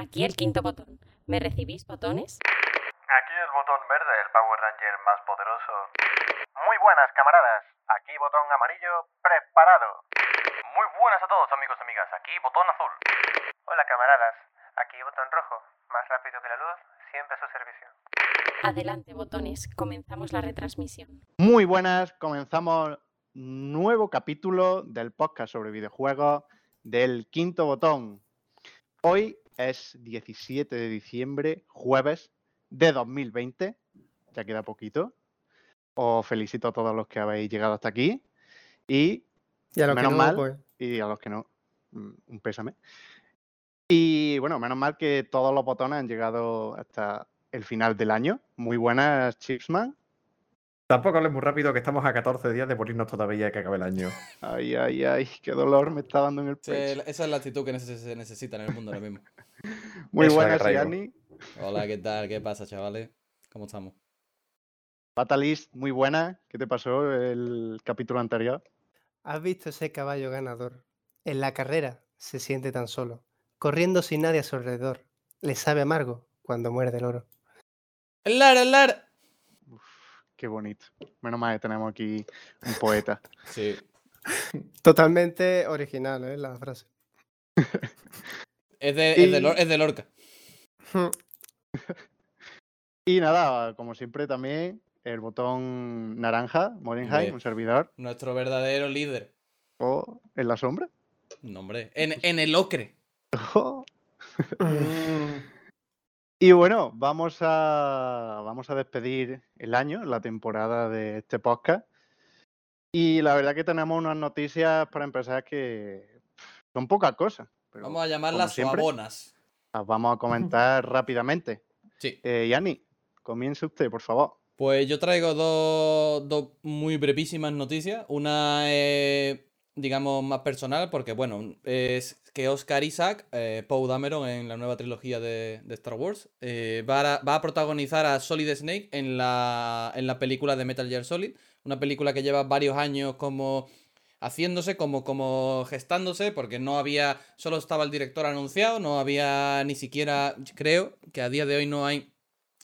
Aquí el quinto botón. ¿Me recibís botones? Aquí el botón verde, el Power Ranger más poderoso. Muy buenas, camaradas. Aquí botón amarillo, preparado. Muy buenas a todos, amigos y amigas. Aquí botón azul. Hola, camaradas. Aquí botón rojo, más rápido que la luz, siempre a su servicio. Adelante, botones. Comenzamos la retransmisión. Muy buenas, comenzamos nuevo capítulo del podcast sobre videojuegos del quinto botón. Hoy es 17 de diciembre, jueves de 2020. Ya queda poquito. Os felicito a todos los que habéis llegado hasta aquí. Y, Y a los que menos no, mal, pues, y a los que no, mm, un pésame. Y bueno, menos mal que todos los botones han llegado hasta el final del año. Muy buenas, Chipsman. Tampoco hables muy rápido, que estamos a 14 días de morirnos todavía que acabe el año. Ay, ay, ay, qué dolor me está dando en el Sí, pecho. esa es la actitud que neces- se necesita en el mundo ahora mismo. Muy Eso buenas. Yanni. Hola, ¿qué tal? ¿Qué pasa, chavales? ¿Cómo estamos? Fatalist, muy buena. ¿Qué te pasó el capítulo anterior? ¿Has visto ese caballo ganador? En la carrera se siente tan solo, corriendo sin nadie a su alrededor. Le sabe amargo cuando muerde el oro. ¡El lar, el lar! Uf, qué bonito. Menos mal que tenemos aquí un poeta. Sí. Totalmente original, ¿eh? La frase. Es de, es de, Y- Lor- es de Lorca. Y nada, como siempre también el botón naranja, Morenheim, un servidor, Nuestro verdadero líder. o en la sombra. No, hombre. En, en el ocre. Y bueno, vamos a, vamos a despedir el año, la temporada de este podcast. Y la verdad que tenemos unas noticias para empezar que son pocas cosas. Pero Vamos a llamarlas suabonas. las vamos a comentar rápidamente. Sí. Eh, Yanni, comience usted, por favor. Pues yo traigo dos, dos muy brevísimas noticias. Una digamos, más personal, porque, bueno, es que Oscar Isaac, eh, Poe Dameron en la nueva trilogía de, de Star Wars, eh, va, a, va a protagonizar a Solid Snake en la, en la película de Metal Gear Solid. Una película que lleva varios años como haciéndose, como, como gestándose, porque no había, solo estaba el director anunciado, no había ni siquiera, creo que a día de hoy no hay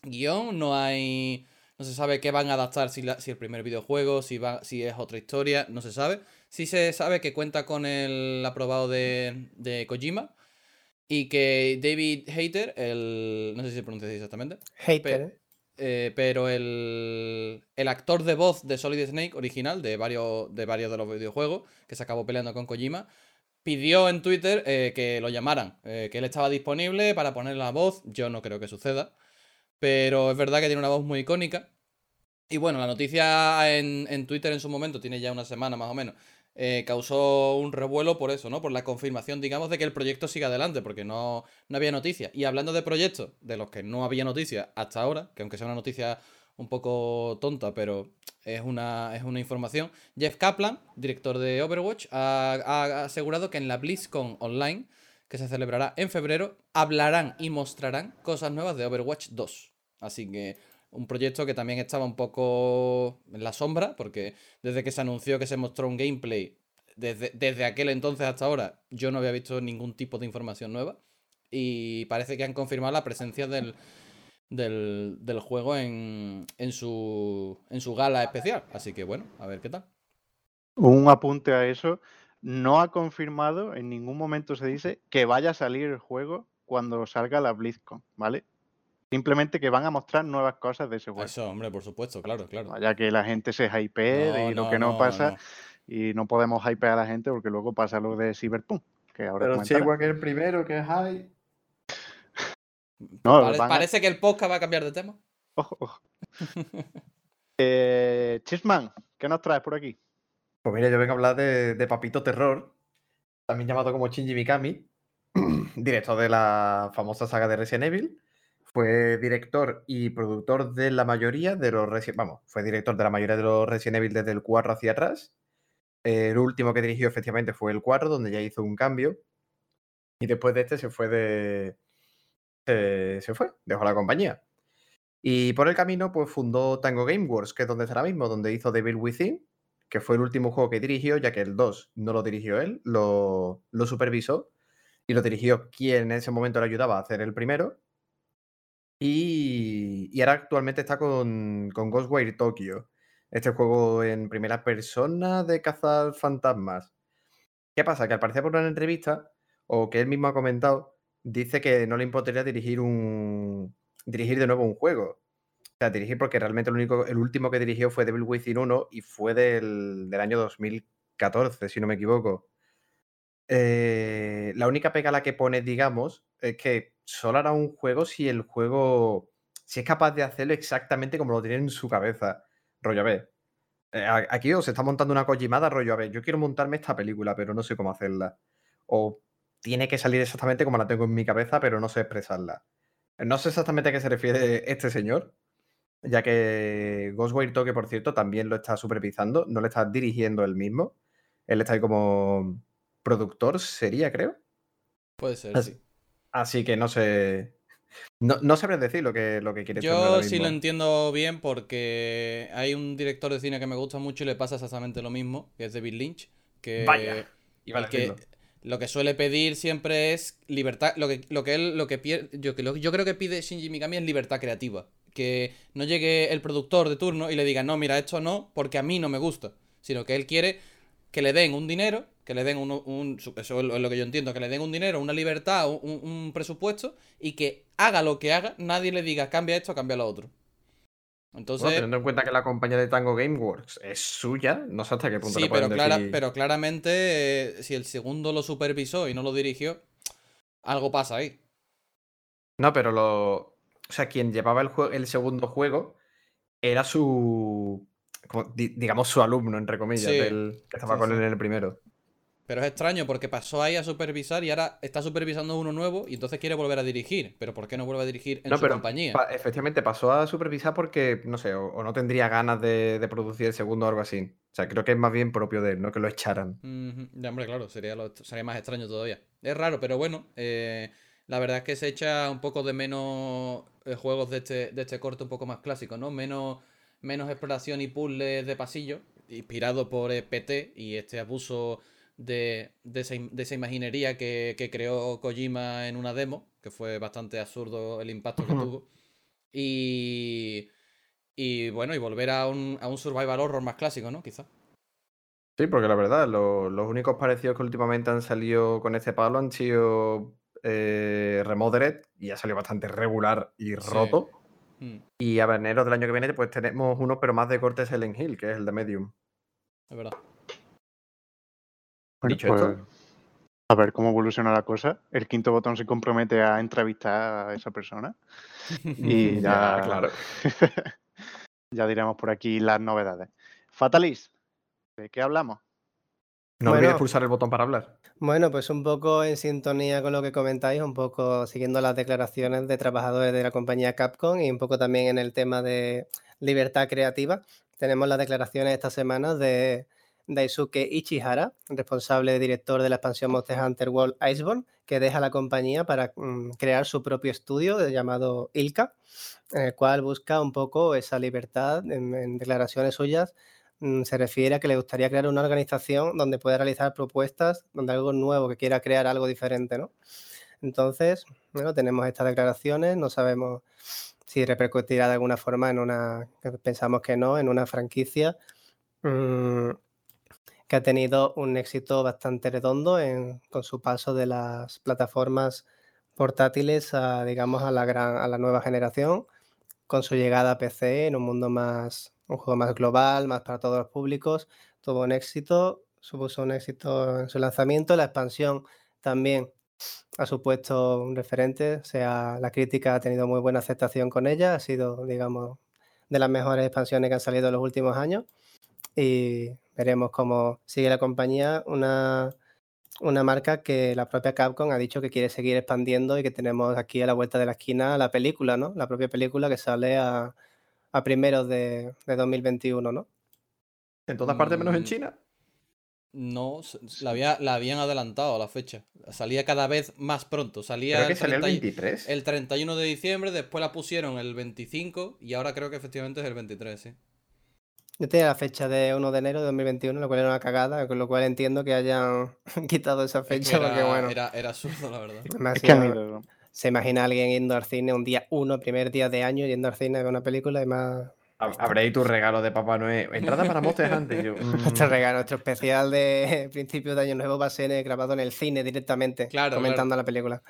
guion, no hay... No se sabe qué van a adaptar, si, la- si el primer videojuego, si, va, si es otra historia, no se sabe. Sí se sabe que cuenta con el aprobado de, de Kojima y que David Hayter, el... no sé si se pronuncia así exactamente, Hater, ¿eh? pero el, el actor de voz de Solid Snake original, de varios, de varios de los videojuegos, que se acabó peleando con Kojima, pidió en Twitter eh, que lo llamaran, eh, que él estaba disponible para poner la voz. Yo no creo que suceda, pero es verdad que tiene una voz muy icónica. Y bueno, la noticia en, en Twitter en su momento, tiene ya una semana más o menos, eh, causó un revuelo por eso, ¿no? Por la confirmación, digamos, de que el proyecto siga adelante, porque no, no había noticia. Y hablando de proyectos de los que no había noticia hasta ahora, que aunque sea una noticia un poco tonta, pero es una, es una información, Jeff Kaplan, director de Overwatch, ha, ha asegurado que en la BlizzCon Online, que se celebrará en febrero, hablarán y mostrarán cosas nuevas de Overwatch 2. Así que un proyecto que también estaba un poco en la sombra, porque desde que se anunció que se mostró un gameplay, desde, desde aquel entonces hasta ahora, yo no había visto ningún tipo de información nueva. Y parece que han confirmado la presencia del, del, del juego en, en, su, en su gala especial. Así que bueno, a ver qué tal. Un apunte a eso. No ha confirmado, en ningún momento se dice que vaya a salir el juego cuando salga la BlizzCon, ¿vale? Simplemente que van a mostrar nuevas cosas de ese juego. Eso, hombre, por supuesto, claro, claro. Vaya que la gente se hypee No, y lo que no, no, pasa, no. y no podemos hypear a la gente porque luego pasa lo de Cyberpunk, que ahora Pero si igual que el primero, que es high. No, Pare- van a- Parece que el podcast va a cambiar de tema. Ojo, ojo. Eh, Chisman, ¿qué nos traes por aquí? Pues mira, yo vengo a hablar de, de Papito Terror, también llamado como Shinji Mikami, director de la famosa saga de Resident Evil. Fue director y productor de la mayoría de los Resident Vamos, fue director de la mayoría de los Resident Evil desde el 4 hacia atrás. El último que dirigió efectivamente fue el 4, donde ya hizo un cambio. Y después de este se fue de. Se, se fue, dejó la compañía. Y por el camino, pues fundó Tango Gameworks, que es donde está ahora mismo, donde hizo Devil Within, que fue el último juego que dirigió, ya que el 2 no lo dirigió él, lo, lo supervisó. y lo dirigió quien en ese momento le ayudaba a hacer el primero. Y, ahora actualmente está con, con Ghostwire Tokyo, este juego en primera persona de cazar fantasmas. ¿Qué pasa? Que al parecer por una entrevista, o que él mismo ha comentado, dice que no le importaría dirigir un dirigir de nuevo un juego. O sea, dirigir porque realmente el, único, el último que dirigió fue Devil Within 1 y fue del, del año 2014, si no me equivoco. Eh, la única pega a la que pone, digamos, es que solo hará un juego si el juego. si es capaz de hacerlo exactamente como lo tiene en su cabeza. Rollo, a ver. eh, aquí os está montando una Kojimada, rollo, a ver, yo quiero montarme esta película, pero no sé cómo hacerla. O tiene que salir exactamente como la tengo en mi cabeza, pero no sé expresarla. No sé exactamente a qué se refiere este señor, ya que Ghostwire Tokyo, por cierto, también lo está supervisando, no le está dirigiendo él mismo. Él está ahí como productor, sería, creo. Puede ser, Así, sí. así que no sé. No, no sabré decir lo que, lo que quiere Yo ahora sí lo entiendo bien porque hay un director de cine que me gusta mucho y le pasa exactamente lo mismo, que es David Lynch, que, Vaya, iba a el que decirlo. lo que suele pedir siempre es libertad, lo que, lo que él, lo que pie- yo, lo- yo creo que pide Shinji Mikami es libertad creativa, que no llegue el productor de turno y le diga, no, mira, esto no, porque a mí no me gusta, sino que él quiere que le den un dinero, que le den un, un- eso es lo que yo entiendo, que le den un dinero, una libertad, un, un presupuesto y que haga lo que haga, nadie le diga cambia esto, cambia lo otro. Entonces, Bueno, teniendo en cuenta que la compañía de Tango Gameworks es suya, no sé hasta qué punto sí, le pero, clara- decir- pero claramente eh, si el segundo lo supervisó y no lo dirigió, algo pasa ahí. No, pero lo. O sea, quien llevaba el, jue- el segundo juego era su. como digamos, su alumno, entre comillas, Sí, del que estaba sí, con él en el primero. Pero es extraño porque pasó ahí a supervisar y ahora está supervisando uno nuevo y entonces quiere volver a dirigir. Pero ¿por qué no vuelve a dirigir en no, su pero compañía? pa- efectivamente pasó a supervisar porque, no sé, o, o no tendría ganas de, de producir el segundo o algo así. O sea, creo que es más bien propio de él, no que lo echaran. Ya, hombre, claro, sería, lo- sería más extraño todavía. Es raro, pero bueno, eh, la verdad es que se echa un poco de menos eh, juegos de este, de este corte un poco más clásicos, ¿no? Menos, menos exploración y puzzles de pasillo, inspirado por eh, PT y este abuso de, de esa, de esa imaginería que, que creó Kojima en una demo, que fue bastante absurdo el impacto que tuvo. Y, y bueno, y volver a un, a un survival horror más clásico, ¿no? Quizá. Sí, porque la verdad, lo- los únicos parecidos que últimamente han salido con este palo han sido eh, Remodered, y ha salido bastante regular y Sí. roto. Mm, Y a enero del año que viene, pues tenemos uno, pero más de corte Silent Hill, que es el de Medium. es verdad. Bueno, Dicho pues, esto. a ver cómo evoluciona la cosa. El quinto botón se compromete a entrevistar a esa persona. Y ya, Ya, claro. ya diremos por aquí las novedades. Fatalis, ¿de qué hablamos? No Bueno. olvides pulsar el botón para hablar. Bueno, pues un poco en sintonía con lo que comentáis, un poco siguiendo las declaraciones de trabajadores de la compañía Capcom y un poco también en el tema de libertad creativa. Tenemos las declaraciones esta semana de Daisuke Ichihara, responsable director de la expansión Monster Hunter World Iceborne, que deja la compañía para mm, crear su propio estudio de- llamado Ilka, en el cual busca un poco esa libertad. En, declaraciones suyas mm, se refiere a que le gustaría crear una organización donde pueda realizar propuestas, donde algo nuevo, que quiera crear algo diferente, ¿no? Entonces, bueno, tenemos estas declaraciones, no sabemos si repercutirá de alguna forma en una, pensamos que no, en una franquicia mm, que ha tenido un éxito bastante redondo con su paso de las plataformas portátiles a, digamos, a la, gran, a la nueva generación, con su llegada a PC en un mundo más, un juego más global, más para todos los públicos, tuvo un éxito, supuso un éxito en su lanzamiento, la expansión también ha supuesto un referente, o sea, la crítica ha tenido muy buena aceptación con ella, ha sido, digamos, de las mejores expansiones que han salido en los últimos años veremos cómo sigue la compañía, una, una marca que la propia Capcom ha dicho que quiere seguir expandiendo y que tenemos aquí a la vuelta de la esquina la película, ¿no? La propia película que sale a, a primeros de, de 2021, ¿no? En todas partes menos en Mm, China. No, la, había- la habían adelantado a la fecha. Salía cada vez más pronto. Salía Creo que el, salió el 30 y- 23. el 31 de diciembre, después la pusieron el 25 y ahora creo que efectivamente es el 23, sí. Yo tenía la fecha de 1 de enero de 2021, lo cual era una cagada, con lo cual entiendo que hayan quitado esa Es que fecha, porque era, bueno, era, era absurdo, la verdad. Es que se imagina a alguien yendo al cine un día uno, primer día de año, yendo al cine con una película y más... Hab- Habréis tu regalo de Papá Noel. Entrada para Monster Hunter. Yo, Nuestro mm, regalo, nuestro especial de principio de año nuevo va a ser eh, grabado en el cine directamente, Claro, comentando la película.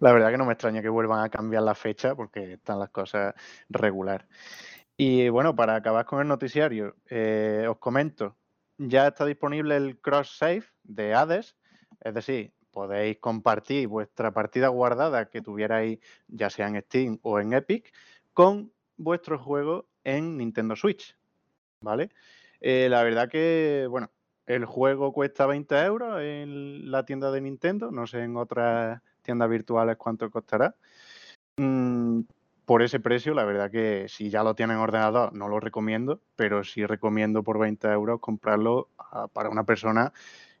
La verdad que no me extraña que vuelvan a cambiar la fecha porque están las cosas regular. Y bueno, para acabar con el noticiario, eh, os comento, ya está disponible el cross save de Hades, es decir, podéis compartir vuestra partida guardada que tuvierais ya sea en Steam o en Epic con vuestro juego en Nintendo Switch, ¿vale? Eh, la verdad que, bueno, el juego cuesta 20 euros en la tienda de Nintendo, no sé en otras tiendas virtuales cuánto costará. Mm, por ese precio, la verdad que si ya lo tienen en ordenador, no lo recomiendo, pero sí recomiendo por 20 euros comprarlo ah, para una persona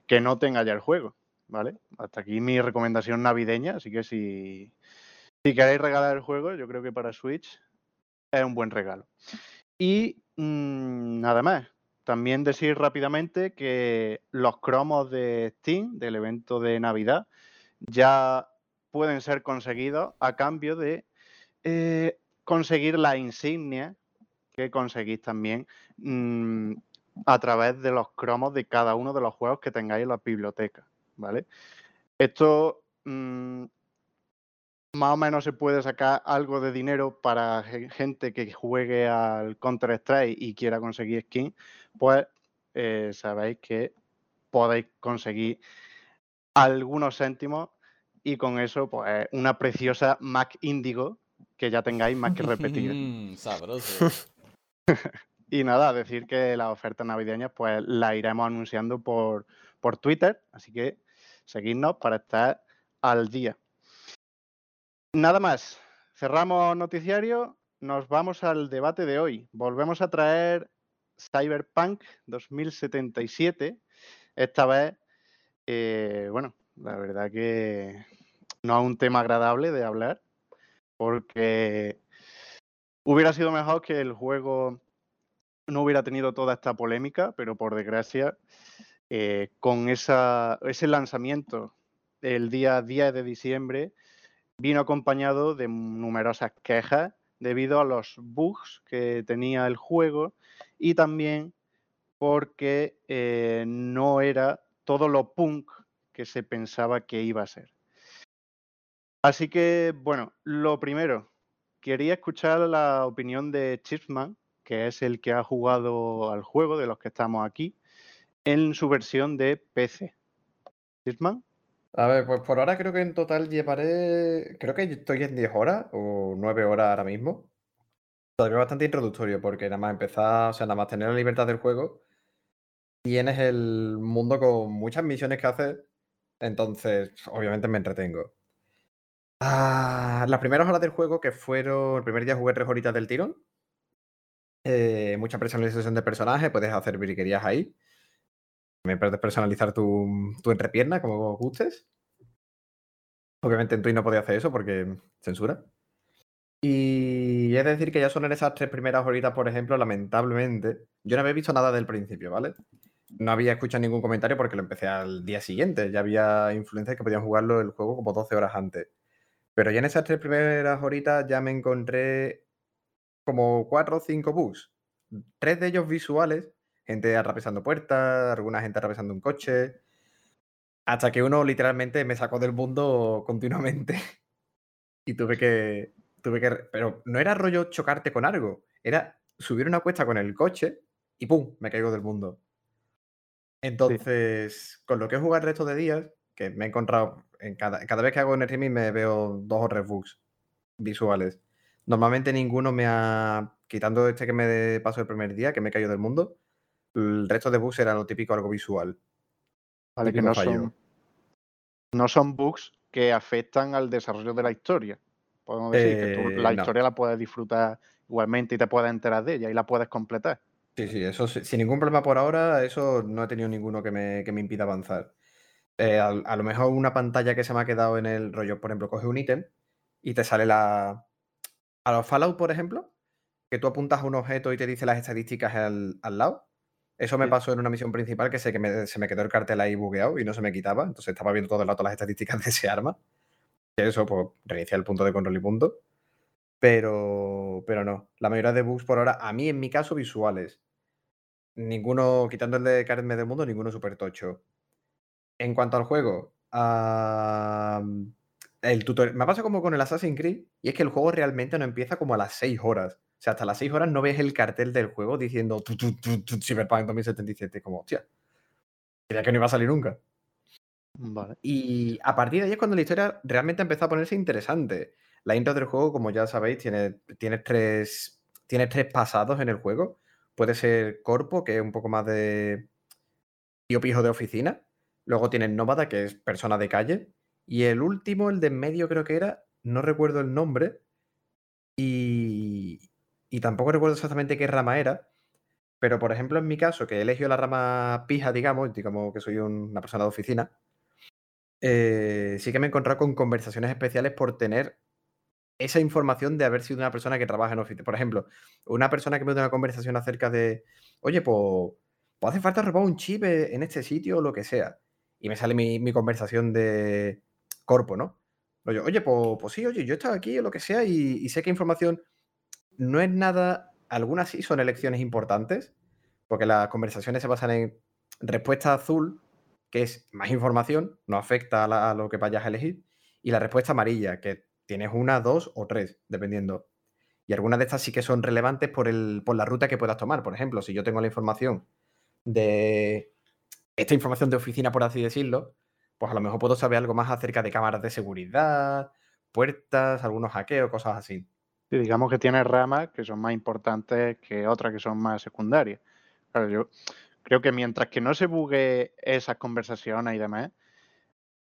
que no tenga ya el juego, ¿vale? Hasta aquí mi recomendación navideña, así que si, si queréis regalar el juego, yo creo que para Switch es un buen regalo. Y mm, nada más. También decir rápidamente que los cromos de Steam, del evento de Navidad, ya pueden ser conseguidos a cambio de eh, conseguir la insignia que conseguís también mm, a través de los cromos de cada uno de los juegos que tengáis en la biblioteca, ¿vale? Esto mm, más o menos se puede sacar algo de dinero para ge- gente que juegue al Counter Strike y quiera conseguir skin, pues eh, sabéis que podéis conseguir algunos céntimos y con eso pues una preciosa Mac Indigo que ya tengáis más que repetida. Mm, sabroso. Y nada, decir que las ofertas navideñas pues las iremos anunciando por, por Twitter, así que seguidnos para estar al día. Nada más, cerramos noticiario, nos vamos al debate de hoy. Volvemos a traer Cyberpunk 2077, esta vez, eh, bueno, la verdad que no es un tema agradable de hablar, porque hubiera sido mejor que el juego no hubiera tenido toda esta polémica, pero por desgracia, eh, con esa, ese lanzamiento el día 10 de diciembre, vino acompañado de numerosas quejas debido a los bugs que tenía el juego y también porque eh, no era todo lo punk que se pensaba que iba a ser. Así que, bueno, lo primero, quería escuchar la opinión de Chipsman, que es el que ha jugado al juego de los que estamos aquí, en su versión de PC. Chipsman. A ver, pues por ahora creo que en total llevaré. Creo que estoy en 10 horas o 9 horas ahora mismo. Todavía bastante introductorio, porque nada más empezar, o sea, nada más tener la libertad del juego, tienes el mundo con muchas misiones que hacer. Entonces, obviamente me entretengo. Ah, las primeras horas del juego, que fueron. El primer día jugué tres horitas del tirón. Eh, mucha personalización de personaje, puedes hacer briquerías ahí. También puedes personalizar tu, entrepierna como gustes. Obviamente en Twitch no podía hacer eso porque censura. Y es decir que ya son en esas tres primeras horitas, por ejemplo, lamentablemente, yo no había visto nada del principio, ¿vale? No había escuchado ningún comentario porque lo empecé al día siguiente. Ya había influencers que podían jugarlo el juego como 12 horas antes. Pero ya en esas tres primeras horitas ya me encontré como cuatro o cinco bugs. Tres de ellos visuales, gente atravesando puertas, alguna gente atravesando un coche. Hasta que uno literalmente me sacó del mundo continuamente. y tuve que. Tuve que. Pero no era rollo chocarte con algo. Era subir una cuesta con el coche y ¡pum! Me caigo del mundo. Entonces, con lo que he jugado el resto de días, que me he encontrado. En cada, cada vez que hago en streaming me veo dos o tres bugs visuales. Normalmente ninguno me ha. Quitando este que me pasó el primer día, que me he caído del mundo. El resto de bugs era lo típico, algo visual. Vale, que no fallo. son, no son bugs que afectan al desarrollo de la historia. Podemos decir que tú Eh, la no. historia la puedes disfrutar igualmente y te puedes enterar de ella y la puedes completar. Sí, sí, eso sí- sin ningún problema por ahora, eso no he tenido ninguno que me, que me impida avanzar. Eh, a, lo mejor una pantalla que se me ha quedado en el rollo, por ejemplo, coge un ítem y te sale la. A los Fallout, por ejemplo, que tú apuntas a un objeto y te dice las estadísticas al, al lado. Eso me Sí. pasó en una misión principal que sé que me- se me quedó el cartel ahí bugueado y no se me quitaba. Entonces estaba viendo todo el rato las estadísticas de ese arma. Y eso, pues, reiniciar el punto de control y punto. Pero, pero no. La mayoría de bugs por ahora, a mí en mi caso, visuales. Ninguno, quitando el de Karen del mundo, ninguno super tocho. En cuanto al juego, el tutorial. Me pasa como con el Assassin's Creed, y es que el juego realmente no empieza como a las 6 horas. O sea, hasta las 6 horas no ves el cartel del juego diciendo tu, tu, tu, Cyberpunk 2077. Como, hostia. Creía que no iba a salir nunca. Vale. Y a partir de ahí es cuando la historia realmente empezó a ponerse interesante. La intro del juego, como ya sabéis, tiene, tiene, tres, tiene tres pasados en el juego. Puede ser Corpo, que es un poco más de tío pijo de oficina. Luego tienes Nómada, que es persona de calle. Y el último, el de en medio, creo que era, no recuerdo el nombre. Y, y tampoco recuerdo exactamente qué rama era. Pero, por ejemplo, en mi caso, que he elegido la rama pija, digamos, digamos que soy un- una persona de oficina, eh, sí que me he encontrado con conversaciones especiales por tener esa información de haber sido una persona que trabaja en oficina. Por ejemplo, una persona que me da una conversación acerca de, oye, pues, pues hace falta robar un chip en este sitio o lo que sea. Y me sale mi, conversación de corpo, ¿no? Oye, oye, pues, sí, oye, yo he estado aquí o lo que sea y, sé que información no es nada, algunas sí son elecciones importantes, porque las conversaciones se basan en respuesta azul, que es más información, no afecta a, a lo que vayas a elegir, y la respuesta amarilla, que tienes una, dos o tres, dependiendo. Y algunas de estas sí que son relevantes por, el, por la ruta que puedas tomar. Por ejemplo, si yo tengo la información de esta información de oficina, por así decirlo, pues a lo mejor puedo saber algo más acerca de cámaras de seguridad, puertas, algunos hackeos, cosas así. Sí, digamos que tiene ramas que son más importantes que otras que son más secundarias. Claro, yo creo que mientras que no se bugue esas conversaciones y demás,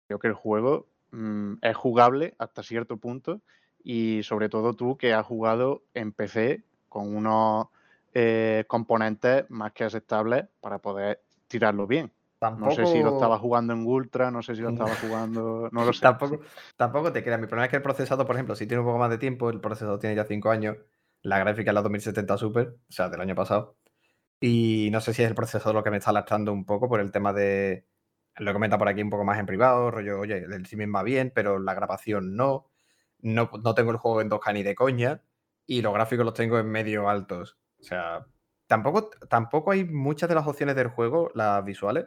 creo que el juego mm, es jugable hasta cierto punto y sobre todo tú que has jugado en PC con unos eh, componentes más que aceptables para poder tirarlo bien. No sé si lo estaba jugando en Ultra, no sé si lo estaba jugando, no lo sé. Tampoco, tampoco te creas. Mi problema es que el procesador, por ejemplo, si tiene un poco más de tiempo, el procesador tiene ya 5 años, la gráfica es la 2070 Super, o sea, del año pasado. Y no sé si es el procesador lo que me está lastrando un poco por el tema de. Lo he comentado por aquí un poco más en privado, rollo, oye, el streaming va bien, pero la grabación no. No, no tengo el juego en 2K ni de coña. Y los gráficos los tengo en medio altos. O sea, tampoco, tampoco hay muchas de las opciones del juego, las visuales.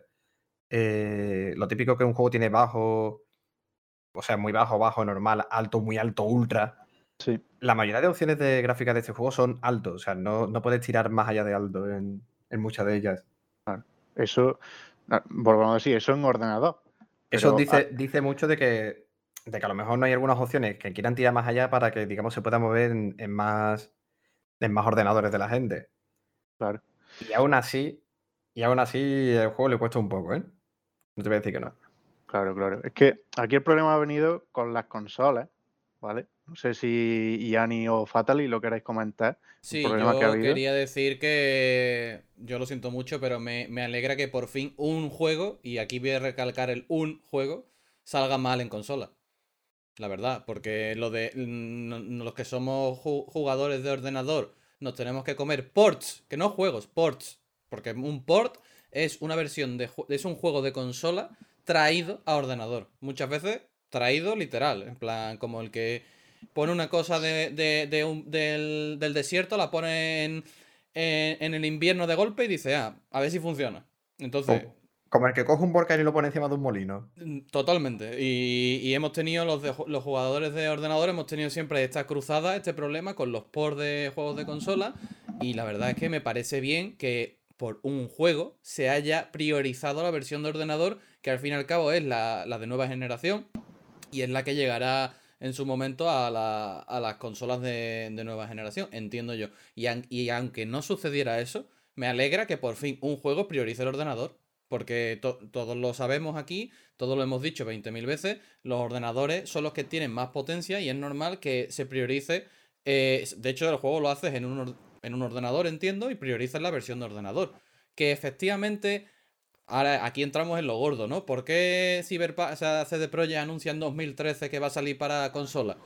eh, lo típico que un juego tiene bajo, o sea, muy bajo, bajo, normal, alto, muy alto, ultra. Sí. La mayoría de opciones de gráficas de este juego son altos, o sea, no, no puedes tirar más allá de alto en, en muchas de ellas. Eso, volvemos a decir, eso en ordenador. Eso Pero, dice, dice mucho de que, de que a lo mejor no hay algunas opciones que quieran tirar más allá para que, digamos, se pueda mover en, en más, en más ordenadores de la gente. Claro. Y aún así, y aún así el juego le cuesta un poco, ¿eh? No te voy a decir que no. Claro, claro. Es que aquí el problema ha venido con las consolas, ¿vale? No sé si Yanni o Fatally lo queréis comentar. Sí, problema que ha yo quería decir que yo lo siento mucho, pero me, me alegra que por fin un juego, y aquí voy a recalcar el un juego, salga mal en consola. La verdad, porque lo de n- los que somos ju- jugadores de ordenador nos tenemos que comer ports, que no juegos, ports. Porque un port es una versión de es un juego de consola traído a ordenador. Muchas veces traído literal, en plan como el que pone una cosa de, del, del desierto, la pone en, en, el invierno de golpe y dice, ah, a ver si funciona. Entonces, Como, como el que coge un volcán y lo pone encima de un molino. Mm, Totalmente. Y, hemos tenido, los, los jugadores de ordenador, hemos tenido siempre esta cruzada, este problema con los ports de juegos de consola. Y la verdad es que me parece bien que por un juego se haya priorizado la versión de ordenador, que al fin y al cabo es la, la de nueva generación y es la que llegará en su momento a, la- a las consolas de, de nueva generación, entiendo yo. Y, y aunque no sucediera eso, me alegra que por fin un juego priorice el ordenador. Porque to- todos lo sabemos aquí, todos lo hemos dicho 20.000 veces, los ordenadores son los que tienen más potencia y es normal que se priorice. eh, de hecho, el juego lo haces en un, en un ordenador, entiendo, y priorizas la versión de ordenador. Que efectivamente, ahora aquí entramos en lo gordo, ¿no? ¿Por qué Cyberpunk, o sea, CD Projekt anuncia en 2013 que va a salir para consola?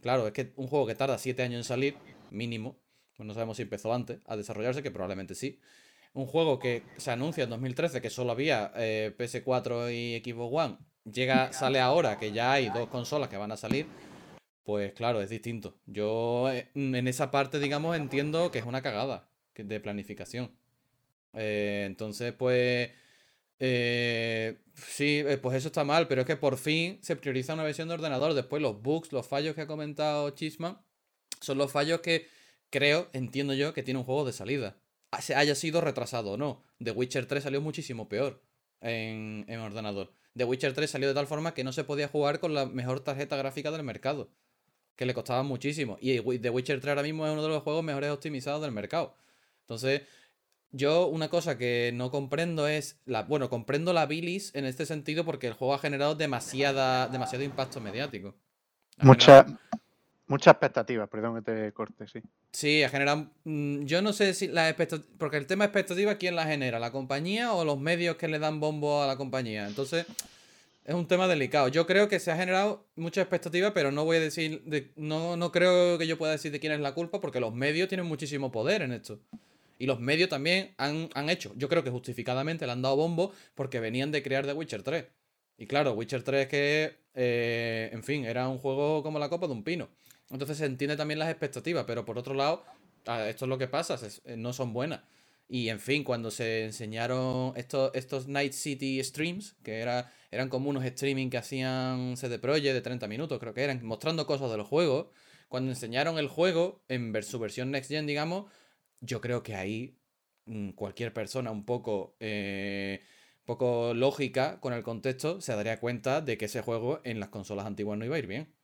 Claro, es que un juego que tarda 7 años en salir, mínimo, pues no sabemos si empezó antes a desarrollarse, que probablemente sí. Un juego que se anuncia en 2013 que solo había eh, PS4 y Xbox One, llega, sale ahora que ya hay dos consolas que van a salir, pues claro, es distinto. Yo eh, en esa parte, digamos, entiendo que es una cagada de planificación. Eh, entonces, pues... eh, sí, pues eso está mal, pero es que por fin se prioriza una versión de ordenador. Después los bugs, los fallos que ha comentado Chisman, son los fallos que creo, entiendo yo, que tiene un juego de salida. Haya sido retrasado o no. The Witcher 3 salió muchísimo peor en, en ordenador. The Witcher 3 salió de tal forma que no se podía jugar con la mejor tarjeta gráfica del mercado. Que le costaba muchísimo. Y The Witcher 3 ahora mismo es uno de los juegos mejores optimizados del mercado. Entonces, yo una cosa que no comprendo es la. Bueno, comprendo la bilis en este sentido porque el juego ha generado demasiada, demasiado impacto mediático. Ha Mucha, mucha expectativa, perdón que te corte, sí. Sí, ha generado. mm, Yo no sé si las expectativas. Porque el tema expectativa, ¿quién la genera? ¿La compañía o los medios que le dan bombo a la compañía? Entonces, es un tema delicado. Yo creo que se ha generado mucha expectativa, pero no voy a decir. de- no, no creo que yo pueda decir de quién es la culpa, porque los medios tienen muchísimo poder en esto. Y los medios también han, han hecho. Yo creo que justificadamente le han dado bombo porque venían de crear The Witcher 3. Y claro, Witcher 3 que, eh, en fin, era un juego como la copa de un pino. Entonces se entiende también las expectativas, pero por otro lado, esto es lo que pasa, eh, no son buenas. Y en fin, cuando se enseñaron estos, estos Night City streams, que era, eran como unos streaming que hacían CD Projekt de 30 minutos, creo que eran, mostrando cosas del juego, cuando enseñaron el juego en su versión Next Gen, digamos, yo creo que ahí mm, cualquier persona un poco, eh, poco lógica con el contexto se daría cuenta de que ese juego en las consolas antiguas no iba a ir bien.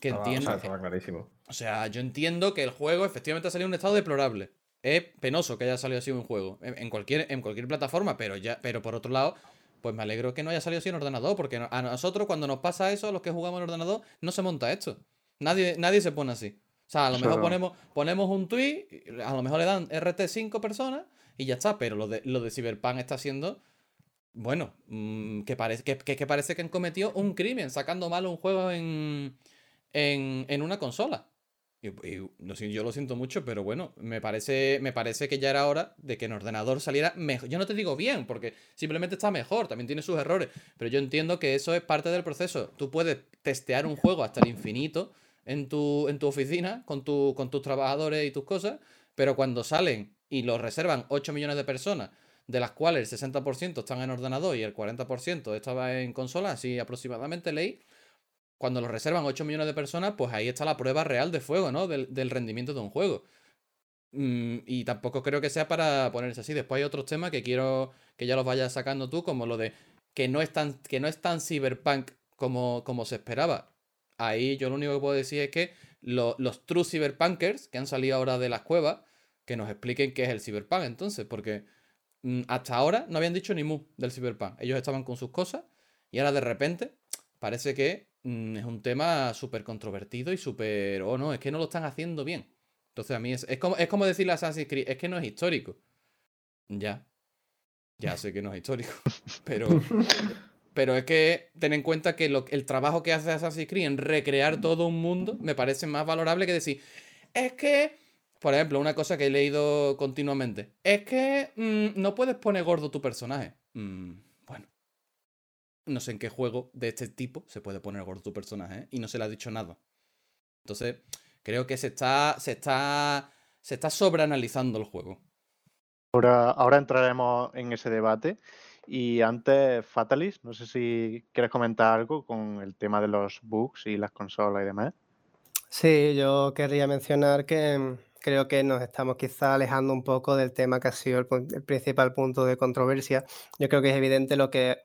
Que Estaba- o sea, entiendo. estaba clarísimo. O sea, yo entiendo que el juego efectivamente ha salido en un estado deplorable. Es penoso que haya salido así un juego. En, en cualquier, en cualquier plataforma, pero ya, pero por otro lado, pues me alegro que no haya salido así en ordenador. Porque a nosotros, cuando nos pasa eso, a los que jugamos en ordenador, no se monta esto. Nadie, nadie se pone así. O sea, a lo mejor ponemos, ponemos un tweet, a lo mejor le dan RT 5 personas y ya está. Pero lo de, lo de Cyberpunk está siendo. Bueno, mm, que, parece, que, que- que parece que han cometido un crimen sacando mal un juego en, en, en una consola. Y, no sé, yo lo siento mucho, pero bueno, me parece, me parece que ya era hora de que en ordenador saliera mejor. Yo no te digo bien, porque simplemente está mejor, también tiene sus errores, pero yo entiendo que eso es parte del proceso. Tú puedes testear un juego hasta el infinito en tu, en tu oficina, con, tu, con tus trabajadores y tus cosas, pero cuando salen y lo reservan 8 millones de personas, de las cuales el 60% están en ordenador y el 40% estaba en consola, así aproximadamente leí, cuando lo reservan 8 millones de personas, pues ahí está la prueba real de fuego, ¿no? Del, del rendimiento de un juego. Mm, y tampoco creo que sea para ponerse así. Después hay otros temas que quiero que ya los vayas sacando tú, como lo de que no es tan, que no es tan cyberpunk como, como se esperaba. Ahí yo lo único que puedo decir es que lo- los true cyberpunkers que han salido ahora de las cuevas, que nos expliquen qué es el cyberpunk entonces, porque mm, hasta ahora no habían dicho ni mu del cyberpunk. Ellos estaban con sus cosas y ahora de repente parece que es un tema súper controvertido y súper... Oh, no, es que no lo están haciendo bien. Entonces a mí es, es, como, es como decirle a Assassin's Creed, es que no es histórico. Ya. Ya sé que no es histórico. Pero, pero es que ten en cuenta que lo- el trabajo que hace Assassin's Creed en recrear todo un mundo me parece más valorable que decir, es que, por ejemplo, una cosa que he leído continuamente, es que mm, no puedes poner gordo tu personaje. Mm, no sé en qué juego de este tipo se puede poner gordo tu personaje, ¿eh? Y no se le ha dicho nada. Entonces, creo que se está, se está, se está sobreanalizando el juego. Ahora, ahora entraremos en ese debate. Y antes, Fatalis, no sé si quieres comentar algo con el tema de los bugs y las consolas y demás. Sí, yo querría mencionar que mm, creo que nos estamos quizá alejando un poco del tema que ha sido el, principal punto de controversia. Yo creo que es evidente lo que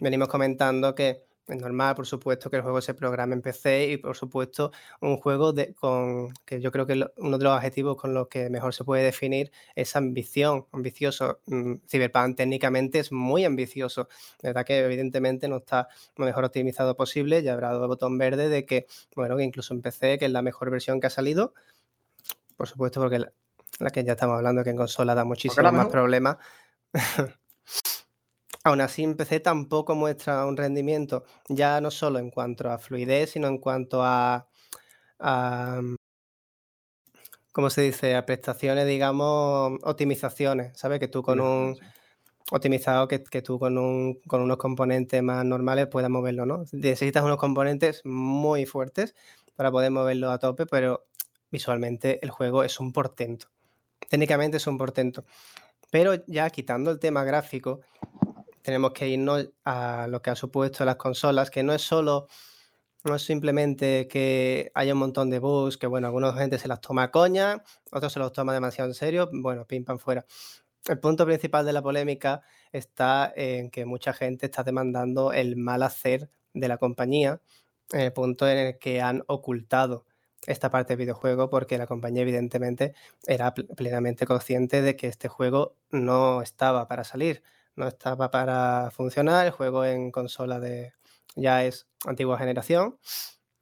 venimos comentando, que es normal, por supuesto, que el juego se programe en PC y, por supuesto, un juego de, con que yo creo que lo- uno de los adjetivos con los que mejor se puede definir es ambición, ambicioso. Mm, Cyberpunk técnicamente es muy ambicioso. De verdad que evidentemente no está lo mejor optimizado posible. Ya habrá dado el botón verde de que, bueno, que incluso en PC, que es la mejor versión que ha salido, por supuesto, porque la, la que ya estamos hablando que en consola da muchísimos más problemas. Aún así, en PC tampoco muestra un rendimiento, ya no solo en cuanto a fluidez, sino en cuanto a, a, mm, ¿cómo se dice? A prestaciones, digamos, optimizaciones, ¿sabes? Que tú con un optimizado que, que tú con, un, con unos componentes más normales puedas moverlo, ¿no? Necesitas unos componentes muy fuertes para poder moverlo a tope, pero visualmente el juego es un portento. Técnicamente es un portento. Pero ya quitando el tema gráfico, tenemos que irnos a lo que ha supuesto las consolas, que no es solo, no es simplemente que haya un montón de bugs, que bueno, alguna gente se las toma a coña, otros se los toma demasiado en serio, bueno, pim pam fuera. El punto principal de la polémica está en que mucha gente está demandando el mal hacer de la compañía, en el punto en el que han ocultado esta parte del videojuego porque la compañía evidentemente era plenamente consciente de que este juego no estaba para salir, no estaba para funcionar, el juego en consola de ya es antigua generación,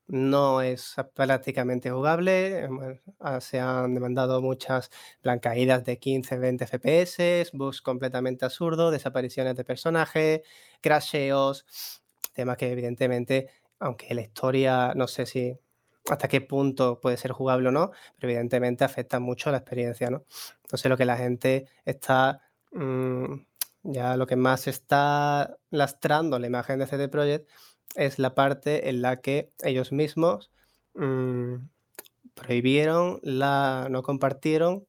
no es prácticamente jugable, em, ah, se han demandado muchas caídas de 15, 20 FPS, bugs completamente absurdos, desapariciones de personajes, crasheos, temas que evidentemente, aunque la historia no sé si hasta qué punto puede ser jugable o no, pero evidentemente afecta mucho a la experiencia, ¿no? Entonces lo que la gente está, mm, ya lo que más está lastrando la imagen de CD Projekt es la parte en la que ellos mismos mm, prohibieron, la, no compartieron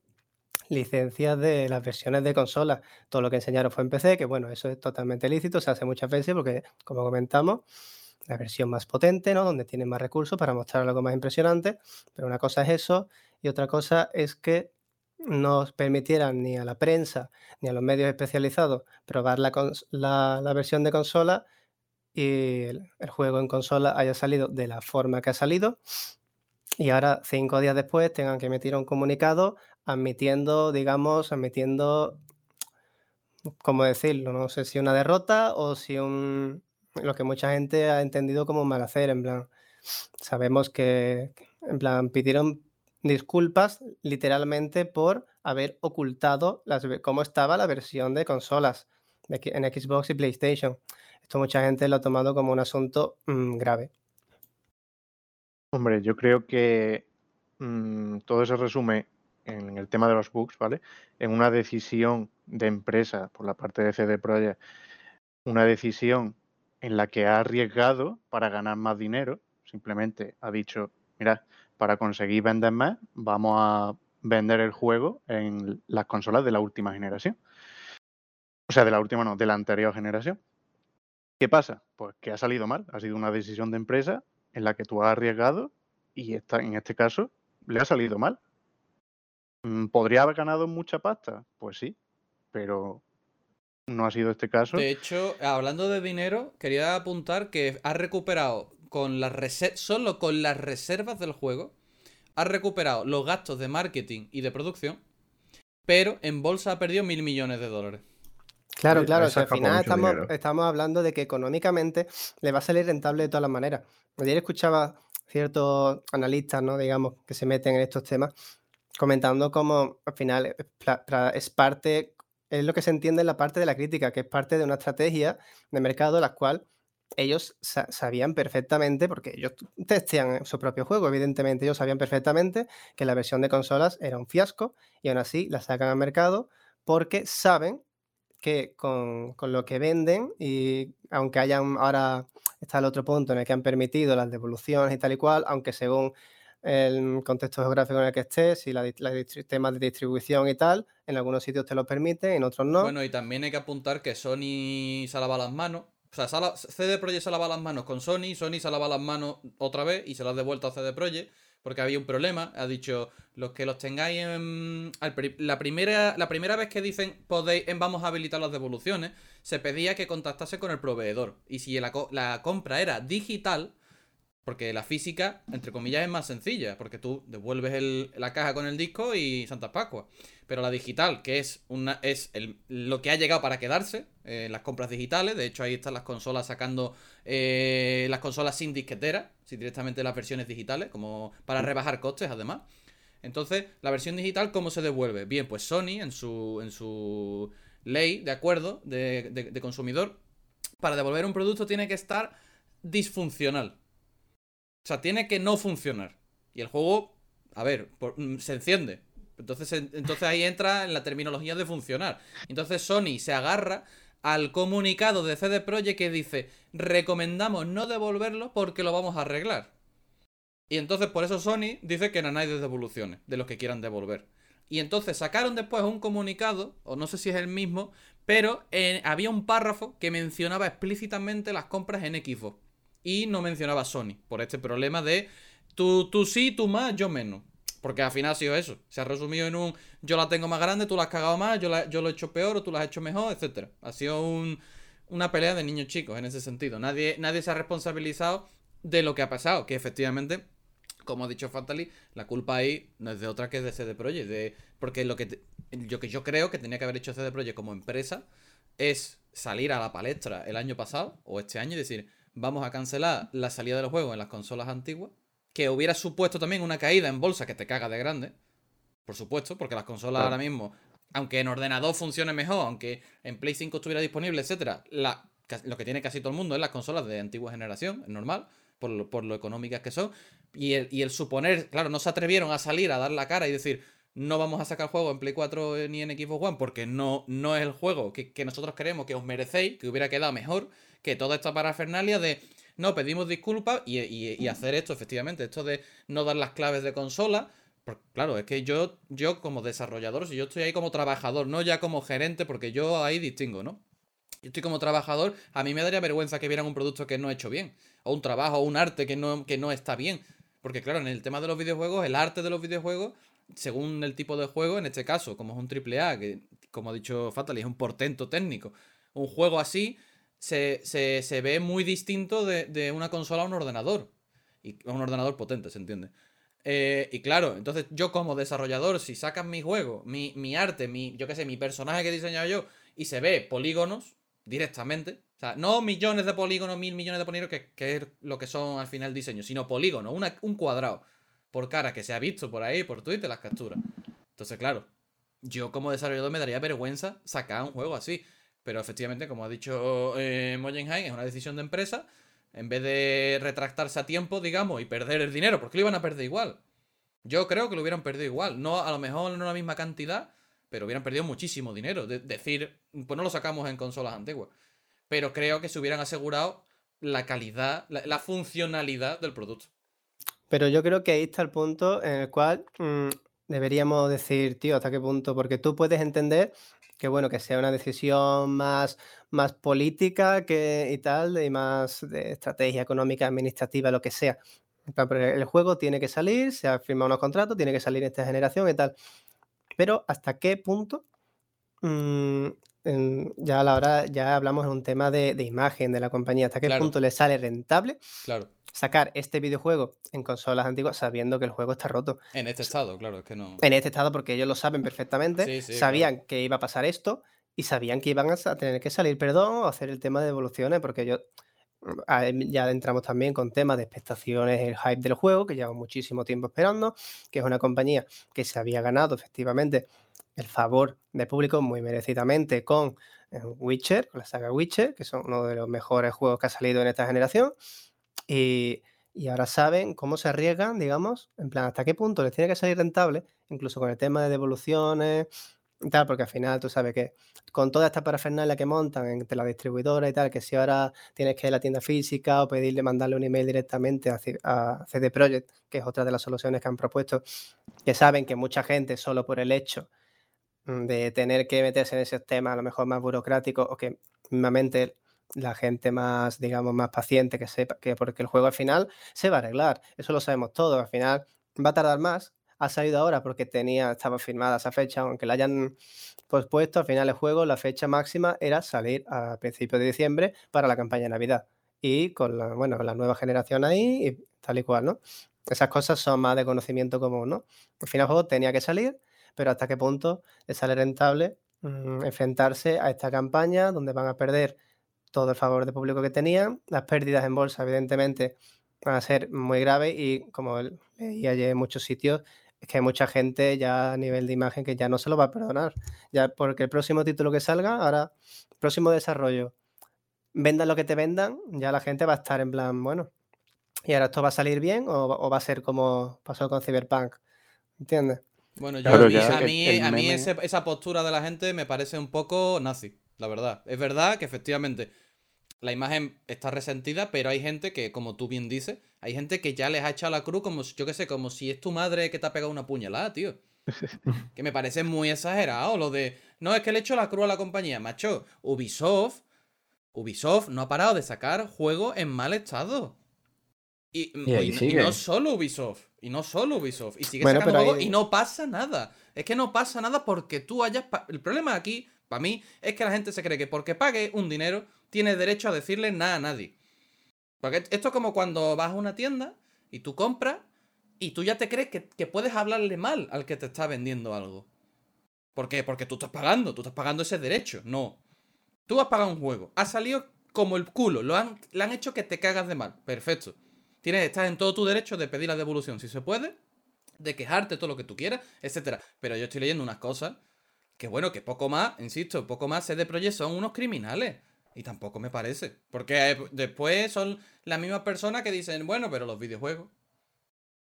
licencias de las versiones de consola. Todo lo que enseñaron fue en PC, que bueno, eso es totalmente lícito, se hace muchas veces porque, como comentamos, la versión más potente, ¿no? Donde tienen más recursos para mostrar algo más impresionante. Pero una cosa es eso y otra cosa es que nos permitieran ni a la prensa ni a los medios especializados probar la, versión de consola y el, juego en consola haya salido de la forma que ha salido y ahora cinco días después tengan que emitir un comunicado admitiendo, digamos, admitiendo, ¿cómo decirlo? No sé si una derrota o si un, lo que mucha gente ha entendido como mal hacer, en plan, sabemos que, en plan, pidieron disculpas literalmente por haber ocultado las, cómo estaba la versión de consolas en Xbox y PlayStation. Esto mucha gente lo ha tomado como un asunto mm, grave. Hombre, yo creo que mm, todo se resume en el tema de los bugs, ¿vale? En una decisión de empresa por la parte de CD Projekt, una decisión en la que ha arriesgado para ganar más dinero. Simplemente ha dicho, mira, para conseguir vender más, vamos a vender el juego en las consolas de la última generación. O sea, de la última no, de la anterior generación. ¿Qué pasa? Pues que ha salido mal. Ha sido una decisión de empresa en la que tú has arriesgado y está, en este caso le ha salido mal. Mm, ¿Podría haber ganado mucha pasta? Pues sí, pero no ha sido este caso. De hecho, hablando de dinero, quería apuntar que ha recuperado con las solo con las reservas del juego, ha recuperado los gastos de marketing y de producción, pero en bolsa ha perdido mil millones de dólares. Claro, claro, al final estamos, estamos, hablando de que económicamente le va a salir rentable de todas las maneras. Ayer escuchaba ciertos analistas, ¿no? digamos, que se meten en estos temas, comentando cómo al final es parte es lo que se entiende en la parte de la crítica, que es parte de una estrategia de mercado la cual ellos sabían perfectamente, porque ellos testean su propio juego, evidentemente ellos sabían perfectamente que la versión de consolas era un fiasco y aún así la sacan al mercado porque saben que con, con, lo que venden y aunque hayan ahora está el otro punto en el que han permitido las devoluciones y tal y cual, aunque según el contexto geográfico en el que estés y la, temas de distribución y tal. En algunos sitios te lo permiten, en otros no. Bueno, y también hay que apuntar que Sony se lava las manos. O sea, CD Projekt se lava las manos con Sony, Sony se lava las manos otra vez y se las ha devuelto a CD Projekt porque había un problema. Ha dicho, los que los tengáis en... La primera, la primera vez que dicen podéis, vamos a habilitar las devoluciones, se pedía que contactase con el proveedor. Y si la compra era digital, porque la física, entre comillas, es más sencilla, porque tú devuelves la caja con el disco y Santa Pascua. Pero la digital, que es lo que ha llegado para quedarse, eh, las compras digitales, de hecho ahí están las consolas sacando eh, las consolas sin disquetera, sin directamente las versiones digitales, como para rebajar costes además. Entonces, la versión digital, ¿cómo se devuelve? Bien, pues Sony en su ley de acuerdo de consumidor, para devolver un producto tiene que estar disfuncional. Sea, tiene que no funcionar. Y el juego a ver, por- mm, se enciende. Entonces, en- entonces ahí entra en la terminología de funcionar. Entonces Sony se agarra al comunicado de CD Projekt que dice, recomendamos no devolverlo porque lo vamos a arreglar. Y entonces por eso Sony dice que no hay de devoluciones, de los que quieran devolver. Y entonces sacaron después un comunicado, o no sé si es el mismo, pero eh, había un párrafo que mencionaba explícitamente las compras en Xbox. Y no mencionaba Sony, por este problema de tú, tú sí, tú más, yo menos. Porque al final ha sido eso. Se ha resumido en un yo la tengo más grande, tú la has cagado más, yo, la- yo lo he hecho peor o tú la has hecho mejor, etcétera. Ha sido un- una pelea de niños chicos en ese sentido. Nadie, nadie se ha responsabilizado de lo que ha pasado, que efectivamente, como ha dicho Fatally, la culpa ahí no es de otra que de CD Projekt. De, porque lo que, te- lo que yo creo que tenía que haber hecho CD Projekt como empresa es salir a la palestra el año pasado o este año y decir, vamos a cancelar la salida de los juegos en las consolas antiguas, que hubiera supuesto también una caída en bolsa que te caga de grande, por supuesto, porque las consolas Claro. ahora mismo, aunque en ordenador funcione mejor, aunque en Play 5 estuviera disponible, etcétera, la, lo que tiene casi todo el mundo es las consolas de antigua generación, es normal, por lo, por lo económicas que son, y el, y el suponer, claro, no se atrevieron a salir a dar la cara y decir, no vamos a sacar juego en Play 4 ni en Xbox One porque no, no es el juego que, que nosotros queremos, que os merecéis, que hubiera quedado mejor que toda esta parafernalia de no, pedimos disculpas y, y- hacer esto, efectivamente, esto de no dar las claves de consola. Porque, claro, es que yo, yo como desarrollador, si yo estoy ahí como trabajador, no ya como gerente, porque yo ahí distingo, ¿no? Yo estoy como trabajador, a mí me daría vergüenza que vieran un producto que no he hecho bien, o un trabajo, o un arte que no, que no está bien. Porque claro, en el tema de los videojuegos, el arte de los videojuegos, según el tipo de juego, en este caso, como es un AAA, que como ha dicho Fatally, es un portento técnico, un juego así se, se- se ve muy distinto de, de una consola a un ordenador. Y a un ordenador potente, ¿se entiende? Eh, y claro, entonces yo como desarrollador, si sacas mi juego, mi, mi arte, mi, yo qué sé, mi personaje que he diseñado yo, y se ve polígonos directamente, o sea, no millones de polígonos, mil millones de polígonos, que, que es lo que son al final diseños, sino polígonos, un cuadrado por cara que se ha visto por ahí, por Twitter, las capturas. Entonces, claro, yo como desarrollador me daría vergüenza sacar un juego así. Pero efectivamente, como ha dicho eh, es una decisión de empresa. En vez de retractarse a tiempo, digamos, y perder el dinero, porque lo iban a perder igual. Yo creo que lo hubieran perdido igual. No, a lo mejor no la misma cantidad, pero hubieran perdido muchísimo dinero. De- decir, pues no lo sacamos en consolas antiguas. Pero creo que se hubieran asegurado la calidad, la, la funcionalidad del producto. Pero yo creo que ahí está el punto en el cual mm, deberíamos decir, tío, hasta qué punto, porque tú puedes entender que bueno, que sea una decisión más, más política que, y tal, y más de estrategia económica, administrativa, lo que sea. El juego tiene que salir, se ha firmado unos contratos, tiene que salir esta generación y tal. Pero hasta qué punto, mm, ya a la hora, ya hablamos en un tema de, de imagen de la compañía, hasta qué Claro. punto le sale rentable Claro. sacar este videojuego en consolas antiguas sabiendo que el juego está roto. En este estado, claro, es que no. En este estado, porque ellos lo saben perfectamente, Sí, sí, sabían que iba a pasar esto y sabían que iban a tener que salir, perdón, o hacer el tema de devoluciones, porque yo ya entramos también con temas de expectaciones, el hype del juego, que lleva muchísimo tiempo esperando, que es una compañía que se había ganado efectivamente el favor del público muy merecidamente con eh, Witcher, con la saga Witcher, que son uno de los mejores juegos que ha salido en esta generación. Y, y ahora saben cómo se arriesgan, digamos, en plan, hasta qué punto les tiene que salir rentable, incluso con el tema de devoluciones y tal, porque al final tú sabes que con toda esta parafernalia que montan entre la distribuidora y tal, que si ahora tienes que ir a la tienda física o pedirle, mandarle un email directamente a, a CD Projekt, que es otra de las soluciones que han propuesto, que saben que mucha gente solo por el hecho de tener que meterse en esos temas a lo mejor más burocráticos o que mismamente la gente más, digamos, más paciente que sepa que porque el juego al final se va a arreglar. Eso lo sabemos todos. Al final va a tardar más. Ha salido ahora porque tenía, estaba firmada esa fecha, aunque la hayan pospuesto, al final el juego, la fecha máxima era salir a principios de diciembre para la campaña de Navidad. Y con la, bueno, la nueva generación ahí, tal y cual, ¿no? Esas cosas son más de conocimiento común, ¿no? Al final el juego tenía que salir, pero hasta qué punto le sale rentable mm, enfrentarse a esta campaña donde van a perder todo el favor de público que tenían. Las pérdidas en bolsa, evidentemente, van a ser muy graves y como leí ayer en muchos sitios, es que hay mucha gente ya a nivel de imagen que ya no se lo va a perdonar. Ya porque el próximo título que salga, ahora, próximo desarrollo, vendan lo que te vendan, ya la gente va a estar en plan, bueno, ¿y ahora esto va a salir bien o, o va a ser como pasó con Cyberpunk? ¿Entiendes? Bueno, yo Claro, a mí, a mí, el a mí meme- ese- esa postura de la gente me parece un poco nazi, la verdad. Es verdad que efectivamente la imagen está resentida, pero hay gente que, como tú bien dices, hay gente que ya les ha echado la cruz como, si- yo qué sé, como si es tu madre que te ha pegado una puñalada, tío. Que me parece muy exagerado lo de, no, es que le echo la cruz a la compañía, macho. Ubisoft, Ubisoft no ha parado de sacar juegos en mal estado. Y, Y ahí y- no solo Ubisoft, y no solo Ubisoft, y sigue Bueno, sacando juegos y no pasa nada. Es que no pasa nada porque tú hayas... pa- El problema aquí, para mí, es que la gente se cree que porque pague un dinero, tiene derecho a decirle nada a nadie. Porque esto es como cuando vas a una tienda y tú compras y tú ya te crees que, que puedes hablarle mal al que te está vendiendo algo. ¿Por qué? Porque tú estás pagando, tú estás pagando ese derecho. No. Tú has pagado un juego, ha salido como el culo, lo han, le han hecho que te cagas de mal. Perfecto. Tienes, estás en todo tu derecho de pedir la devolución si se puede, de quejarte todo lo que tú quieras, etcétera. Pero yo estoy leyendo unas cosas que bueno, que poco más, insisto, poco más CD Projekt son unos criminales. Y tampoco me parece. Porque eh, después son las mismas personas que dicen, bueno, pero los videojuegos.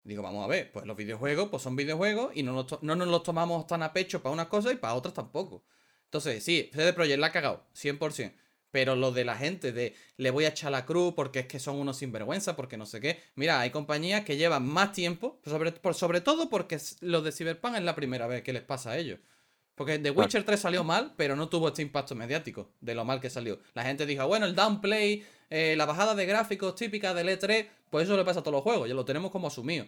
Digo, vamos a ver, pues los videojuegos pues son videojuegos y no, to- no nos los tomamos tan a pecho para unas cosas y para otras tampoco. Entonces, sí, CD Projekt la ha cagado, 100%. Pero lo de la gente de le voy a echar la cruz porque es que son unos sinvergüenza, porque no sé qué. Mira, hay compañías que llevan más tiempo, sobre, por, sobre todo porque s- lo de Cyberpunk es la primera vez que les pasa a ellos. Porque The Witcher 3 salió mal, pero no tuvo este impacto mediático de lo mal que salió. La gente dijo, bueno, el downplay, eh, la bajada de gráficos típica del E3, pues eso le pasa a todos los juegos, ya lo tenemos como asumido.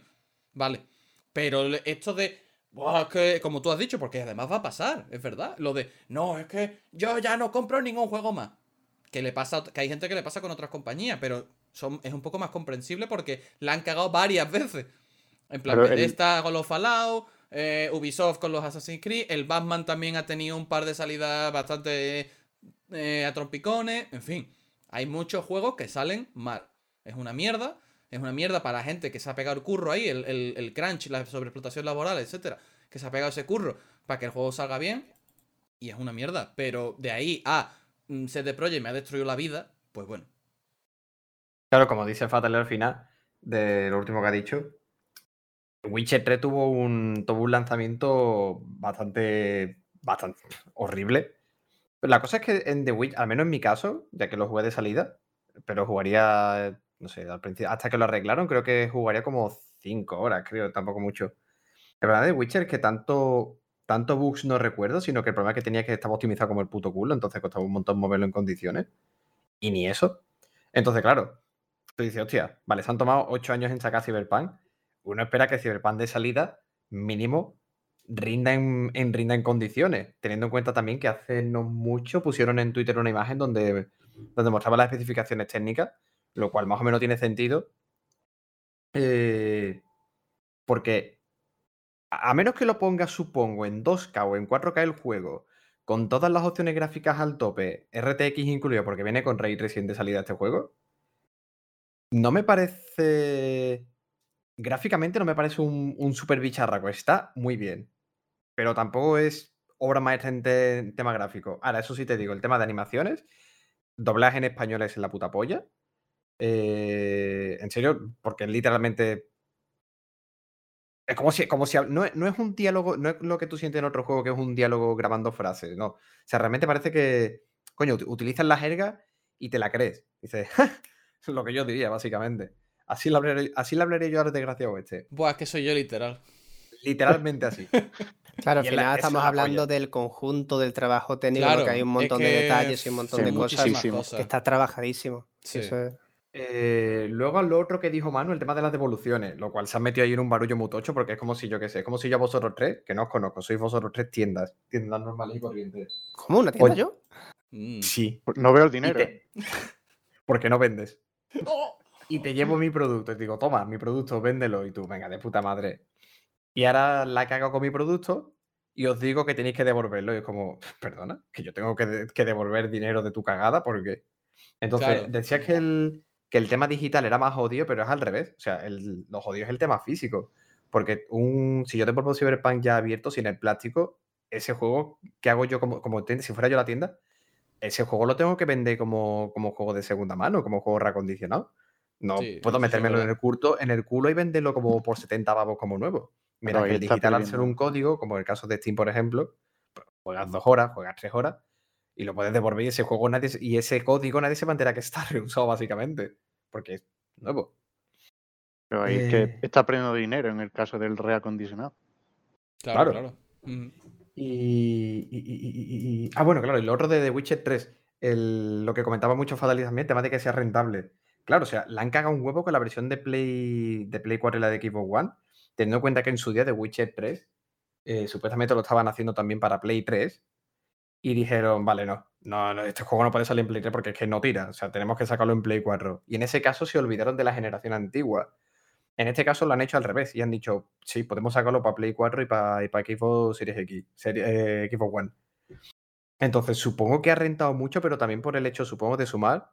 Vale. Pero esto de, "Buah, es que, como tú has dicho, porque además va a pasar, es verdad. Lo de, no, es que yo ya no compro ningún juego más. Que le pasa, que hay gente que le pasa con otras compañías, pero son, es un poco más comprensible porque la han cagado varias veces. En plan, el- Bethesda con los Fallout, eh, Ubisoft con los Assassin's Creed, el Batman también ha tenido un par de salidas bastante eh, a trompicones, en fin. Hay muchos juegos que salen mal. Es una mierda, es una mierda para la gente que se ha pegado el curro ahí, el, el, el crunch, la sobreexplotación laboral, etcétera, que se ha pegado ese curro para que el juego salga bien, y es una mierda. Pero de ahí a CD Projekt me ha destruido la vida, pues bueno. Claro, como dice Fatal al final, de lo último que ha dicho, Witcher 3 tuvo un, tuvo un lanzamiento bastante, bastante horrible. Pero la cosa es que en The Witcher, al menos en mi caso, ya que lo jugué de salida, pero jugaría, no sé, al principio, hasta que lo arreglaron, creo que jugaría como 5 horas, creo, tampoco mucho. La verdad de Witcher que tanto, tanto bugs no recuerdo, sino que el problema que tenía es que estaba optimizado como el puto culo, entonces costaba un montón moverlo en condiciones. Y ni eso. Entonces, claro, tú dices, hostia, vale, se han tomado 8 años en sacar Cyberpunk. Uno espera que Cyberpunk de salida, mínimo, rinda en, en- rinda en condiciones. Teniendo en cuenta también que hace no mucho pusieron en Twitter una imagen donde, donde mostraba las especificaciones técnicas, lo cual más o menos tiene sentido. Eh, porque a menos que lo pongas, supongo, en 2K o en 4K el juego, con todas las opciones gráficas al tope, RTX incluido, porque viene con Ray Tracing de salida este juego, no me parece. Gráficamente no me parece un, un super bicharraco. Está muy bien. Pero tampoco es obra maestra en tema gráfico. Ahora, eso sí te digo, el tema de animaciones, doblaje en español es la puta polla. Eh, en serio, porque literalmente. Es como si. Como si no, es- no es un diálogo. No es lo que tú sientes en otro juego, que es un diálogo grabando frases. No. O sea, realmente parece que. Coño, ut- utilizas la jerga y te la crees. Dices, lo que yo diría, básicamente. Así le hablaré, así le hablaré yo al desgraciado este. Buah, es que soy yo literal. Literalmente así. Claro, al final estamos es la hablando del conjunto del trabajo técnico, Claro, que hay un es montón de detalles y un montón sí, de cosas cosas. que está trabajadísimo. Sí. Eso es- Eh, luego lo otro que dijo Manu, el tema de las devoluciones, lo cual se ha metido ahí en un barullo muy tocho, porque es como si yo qué sé, es como si yo a vosotros tres, que no os conozco, sois vosotros tres tiendas, tiendas normales y corrientes. ¿Cómo? ¿Una tienda Oye. yo? Mm. Sí. No veo el dinero. te- porque no vendes. Y te llevo mi producto y te digo, toma, mi producto, véndelo. Y tú, venga, de puta madre. Y ahora la cago con mi producto y os digo que tenéis que devolverlo. Y es como, perdona, que yo tengo que, de- que devolver dinero de tu cagada porque. Entonces, Claro. decías que el, que el tema digital era más jodido, pero es al revés. O sea, el, lo jodido es el tema físico. Porque un, si yo te pongo Cyberpunk ya abierto, sin el plástico, ese juego, ¿qué hago yo como, como? Si fuera yo la tienda, ese juego lo tengo que vender como, como juego de segunda mano, como juego reacondicionado. No Sí, puedo metérmelo en el, curto, en el culo y venderlo como por 70 babos como nuevo. Pero que el digital, al ser un código, como el caso de Steam, por ejemplo, pues, juegas dos horas, juegas tres horas y lo puedes devolver y ese juego nadie se- y ese código nadie se va a enterar que está reusado, básicamente. Porque es nuevo. Pero ahí es Eh. que está perdiendo dinero en el caso del reacondicionado. Claro, Claro. claro. Ujú. Y, y- y- y- y- Ah, bueno, claro, y lo otro de The Witcher 3, el- lo que comentaba mucho Fadali también, el tema de que sea rentable. Claro, o sea, la han cagado un huevo con la versión de Play, de Play 4 y la de Xbox One, teniendo en cuenta que en su día The Witcher 3 eh, supuestamente lo estaban haciendo también para Play 3 y dijeron, vale, no, no, no, este juego no puede salir en Play 3 porque es que no tira, o sea, tenemos que sacarlo en Play 4. Y en ese caso se olvidaron de la generación antigua. En este caso lo han hecho al revés y han dicho, sí, podemos sacarlo para Play 4 y para, y para Xbox Series X, serie- eh, Xbox One. Entonces, supongo que ha rentado mucho, pero también por el hecho, supongo, de sumar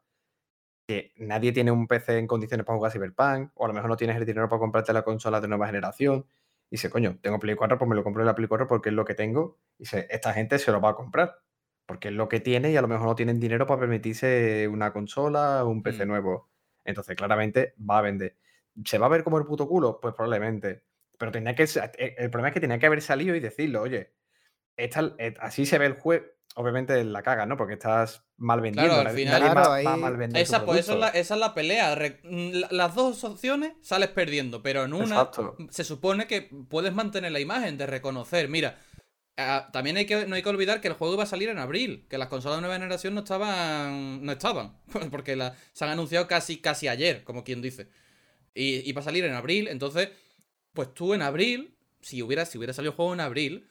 que nadie tiene un PC en condiciones para jugar Cyberpunk, o a lo mejor no tienes el dinero para comprarte la consola de nueva generación. Y dice, coño, tengo Play 4, pues me lo compro en la Play 4 porque es lo que tengo. Y dice, esta gente se lo va a comprar, porque es lo que tiene y a lo mejor no tienen dinero para permitirse una consola o un PC Mm. nuevo. Entonces, claramente va a vender. ¿Se va a ver como el puto culo? Pues probablemente. Pero tenía que, eh, el problema es que tenía que haber salido y decirlo, oye, esta- eh, así se ve el juego. Obviamente la caga, ¿no? Porque estás mal vendiendo. al nadie- final- nadie Claro, va- va a ahí- mal vender tu Esa, pues, es la, esa es la pelea. Re- mm, la- las dos opciones sales perdiendo, pero en una Exacto. se supone que puedes mantener la imagen de reconocer. Mira, ah, también hay que, no hay que olvidar que el juego iba a salir en abril, que las consolas de nueva generación no estaban. no estaban. Porque la- se han anunciado casi, casi ayer, como quien dice. Y iba a salir en abril, entonces, pues tú en abril, si hubiera, si hubiera salido el juego en abril,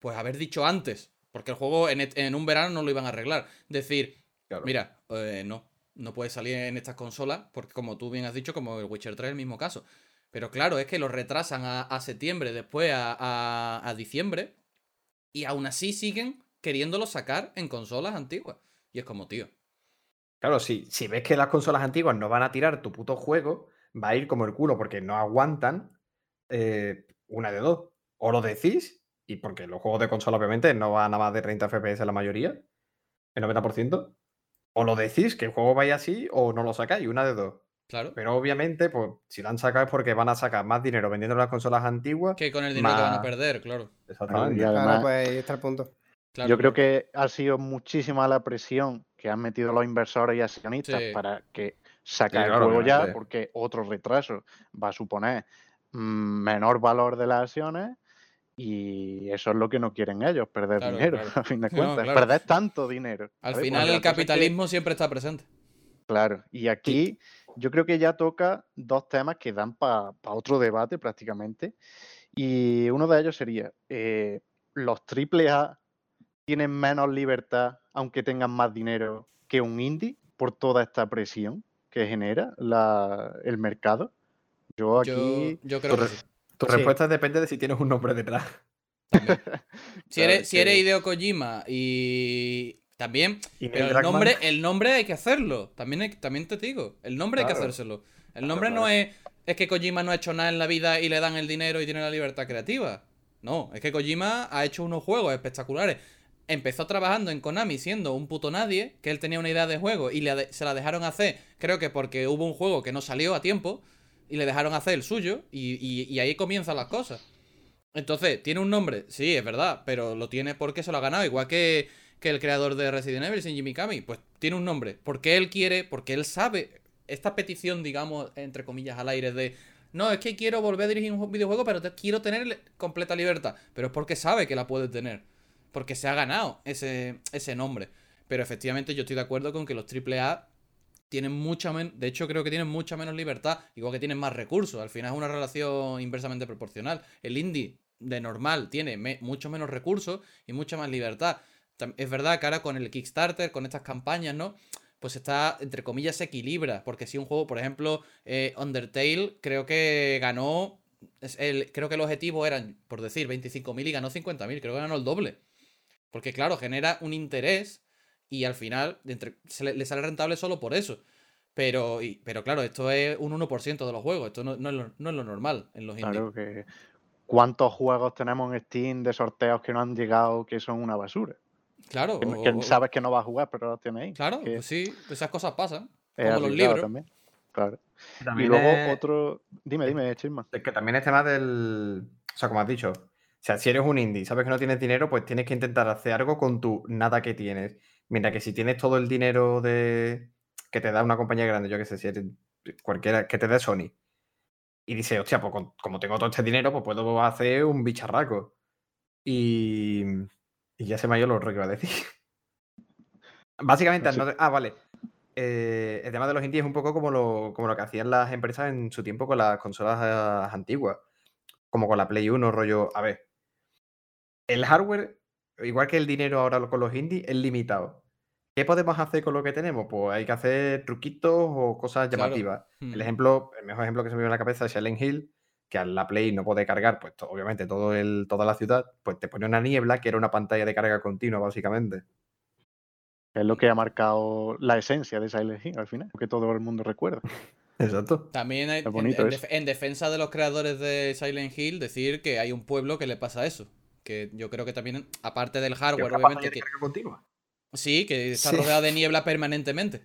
pues haber dicho antes. Porque el juego en, un verano no lo iban a arreglar. Decir, Claro. Mira, eh, no, no puede salir en estas consolas, porque como tú bien has dicho, como el Witcher 3 es el mismo caso. Pero claro, es que lo retrasan a, a septiembre, después a, a- a diciembre, y aún así siguen queriéndolo sacar en consolas antiguas. Y es como, tío. Claro, si, si ves que las consolas antiguas no van a tirar tu puto juego, va a ir como el culo porque no aguantan eh, una de dos. O lo decís, y porque los juegos de consola obviamente no van a más de 30 FPS la mayoría, el 90%, o lo decís que el juego vaya así o no lo sacáis, una de dos. Claro. Pero obviamente, pues si lo han sacado es porque van a sacar más dinero vendiendo las consolas antiguas. Que con el dinero que van a más- perder, claro. Exactamente. Y Claro, además, pues ahí está el punto. Claro, yo creo claro. que ha sido muchísima la presión que han metido los inversores y accionistas Sí. para que sacar Sí, el claro, juego ya, porque otro retraso va a suponer mm, menor valor de las acciones y eso es lo que no quieren ellos, perder Claro, dinero, claro. a fin de No, cuentas. claro. Perder tanto dinero. Al ¿sabes? final Porque el que- capitalismo siempre está presente. Claro, y aquí yo creo que ya toca dos temas que dan para otro debate prácticamente. Y uno de ellos sería, eh, ¿los triple A tienen menos libertad aunque tengan más dinero que un indie por toda esta presión que genera la- el mercado? Yo Yo, aquí... yo creo que. Tu Sí. respuesta depende de si tienes un nombre detrás. Si eres, si que- eres Hideo Kojima y también Y Pero Neil el nombre, el nombre hay que hacerlo. También, hay- también te digo. El nombre hay que hacérselo. El Claro, nombre no claro. es, es que Kojima no ha hecho nada en la vida y le dan el dinero y tiene la libertad creativa. No, es que Kojima ha hecho unos juegos espectaculares. Empezó trabajando en Konami siendo un puto nadie, que él tenía una idea de juego y le se la dejaron hacer, creo que porque hubo un juego que no salió a tiempo y le dejaron hacer el suyo y, ahí comienzan las cosas. Entonces, ¿tiene un nombre? Sí, es verdad, pero lo tiene porque se lo ha ganado, igual que, que el creador de Resident Evil, Shinji Mikami, pues tiene un nombre, porque él quiere, porque él sabe, esta petición, digamos, entre comillas, al aire de, no, es que quiero volver a dirigir un videojuego, pero quiero tener completa libertad, pero es porque sabe que la puede tener, porque se ha ganado ese, ese nombre. Pero efectivamente yo estoy de acuerdo con que los AAA tienen mucha menos, de hecho creo que tienen mucha menos libertad, igual que tienen más recursos, al final es una relación inversamente proporcional. El indie de normal tiene mucho menos recursos y mucha más libertad. Es verdad que ahora con el Kickstarter, con estas campañas, ¿no? Pues está, entre comillas, se equilibra. Porque si un juego, por ejemplo, eh, Undertale, creo que ganó. el, creo que el objetivo eran, por decir, 25.000 y ganó 50.000. Creo que ganó el doble. Porque, claro, genera un interés y al final entre- se le, le sale rentable solo por eso. Pero, y- pero claro, esto es un 1% de los juegos. Esto no, no es, lo, no es lo normal en los indies. Claro que cuántos juegos tenemos en Steam de sorteos que no han llegado que son una basura. Claro, Que, o- que o- sabes que no vas a jugar, pero los tienes ahí. Claro, que pues sí, esas cosas pasan. es como los libros. también. Claro. Y luego es- otro. Dime, dime, Chisma. Es que también es tema del. O sea, como has dicho, o sea, si eres un indie y sabes que no tienes dinero, pues tienes que intentar hacer algo con tu nada que tienes. Mientras que si tienes todo el dinero de que te da una compañía grande, yo qué sé, si eres cualquiera, que te dé Sony, y dice, hostia, pues como tengo todo este dinero, pues puedo hacer un bicharraco. Y, y ya se me ha ido lo que iba a decir. Básicamente, sí. no ah, vale. Eh, el tema de los indies es un poco como lo, como lo que hacían las empresas en su tiempo con las consolas eh, antiguas. Como con la Play 1, rollo. A ver. El hardware, igual que el dinero ahora con los indies, es limitado. ¿Qué podemos hacer con lo que tenemos? Pues hay que hacer truquitos o cosas Claro. llamativas. El Mm. ejemplo, el mejor ejemplo que se me viene a la cabeza es Silent Hill, que a la Play no puede cargar, pues to- obviamente todo el, toda la ciudad, pues te pone una niebla que era una pantalla de carga continua, básicamente. Es lo que ha marcado la esencia de Silent Hill al final, que todo el mundo recuerda. Exacto. También hay- Es en, bonito en eso. def- en defensa de los creadores de Silent Hill, decir que hay un pueblo que le pasa eso. Que yo creo que también, aparte del hardware, obviamente, que, continua. sí, que está Sí. rodeado de niebla permanentemente.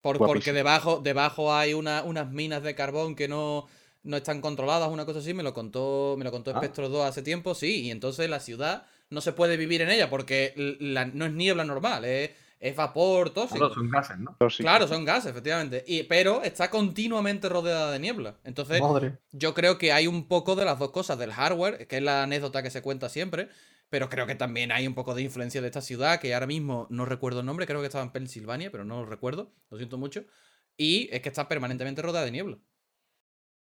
Por- porque debajo, debajo hay una- unas minas de carbón que no, no están controladas, una cosa así, me lo contó, me lo contó Ah. Spectro 2 hace tiempo, sí, y entonces la ciudad no se puede vivir en ella porque la- no es niebla normal, es, es vapor tóxico. Claro, son gases, ¿no? Tóxico. Claro, son gases, efectivamente. Y, pero está continuamente rodeada de niebla. Entonces, Madre. yo creo que hay un poco de las dos cosas, del hardware, que es la anécdota que se cuenta siempre, pero creo que también hay un poco de influencia de esta ciudad, que ahora mismo no recuerdo el nombre, creo que estaba en Pensilvania, pero no lo recuerdo, lo siento mucho. Y es que está permanentemente rodeada de niebla.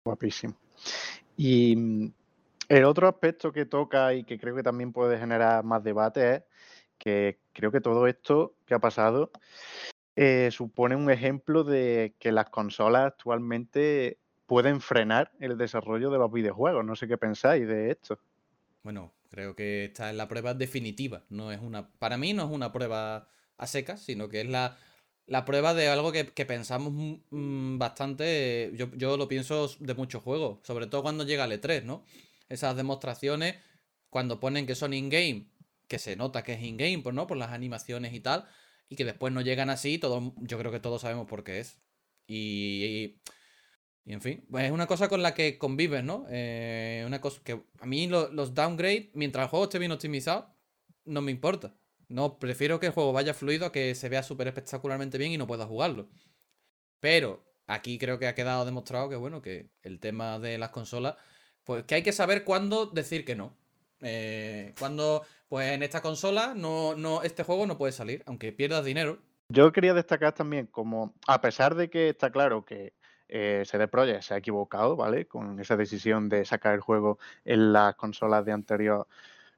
Guapísimo. Y mm, el otro aspecto que toca y que creo que también puede generar más debate es que creo que todo esto que ha pasado eh, supone un ejemplo de que las consolas actualmente pueden frenar el desarrollo de los videojuegos. No sé qué pensáis de esto. Bueno, creo que esta es la prueba definitiva. No es una. Para mí no es una prueba a secas, sino que es la, la prueba de algo que, pensamos mm, bastante. Yo, yo lo pienso de muchos juegos. Sobre todo cuando llega el E3, ¿no? Esas demostraciones, cuando ponen que son in-game, que se nota que es in-game, pues, ¿no? Por las animaciones y tal. Y que después no llegan así, todo, yo creo que todos sabemos por qué es. Y, y- en fin, pues es una cosa con la que convives, ¿no? Eh, una cosa que a mí lo- los downgrade, mientras el juego esté bien optimizado, no me importa. No, prefiero que el juego vaya fluido a que se vea súper espectacularmente bien y no pueda jugarlo. Pero aquí creo que ha quedado demostrado que, bueno, que el tema de las consolas, pues que hay que saber cuándo decir que no. Eh, cuando, pues en esta consola, no, no, este juego no puede salir, aunque pierdas dinero. Yo quería destacar también como, a pesar de que está claro que eh, CD Projekt se ha equivocado, ¿vale? Con esa decisión de sacar el juego en las consolas de anterior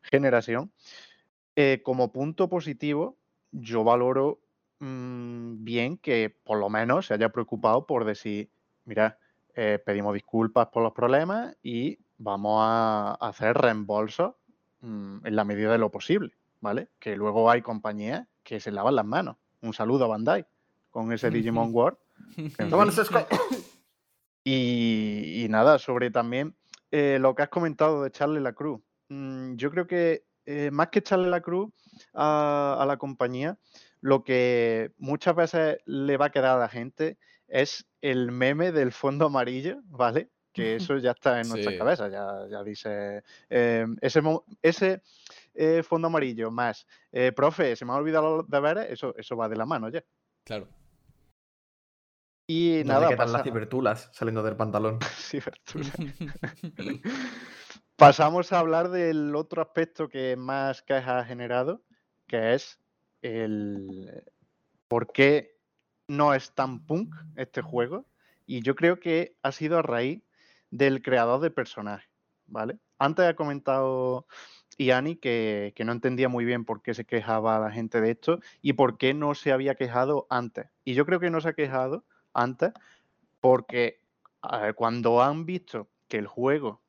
generación, eh, como punto positivo, yo valoro mm, bien que por lo menos se haya preocupado por decir, mira, eh, pedimos disculpas por los problemas y vamos a hacer reembolsos mm, en la medida de lo posible, ¿vale? Que luego hay compañías que se lavan las manos. Un saludo a Bandai con ese Digimon World. Y, y nada, sobre también eh, lo que has comentado de Charlie la Cruz. Mm, yo creo que eh, más que echarle la cruz a, a la compañía, lo que muchas veces le va a quedar a la gente es el meme del fondo amarillo, ¿vale? Que eso ya está en nuestras Sí. cabezas, ya, ya dice eh, ese, ese eh, fondo amarillo más, eh, profe, se me ha olvidado los deberes, eso, eso va de la mano ya. Claro. Y nada, te quedan las cibertulas saliendo del pantalón. Sí, Bertula. Pasamos a hablar del otro aspecto que más quejas ha generado, que es el por qué no es tan punk este juego. Y yo creo que ha sido a raíz del creador de personajes, ¿vale? Antes ha comentado Iani que, que no entendía muy bien por qué se quejaba la gente de esto y por qué no se había quejado antes. Y yo creo que no se ha quejado antes porque cuando han visto que el juego,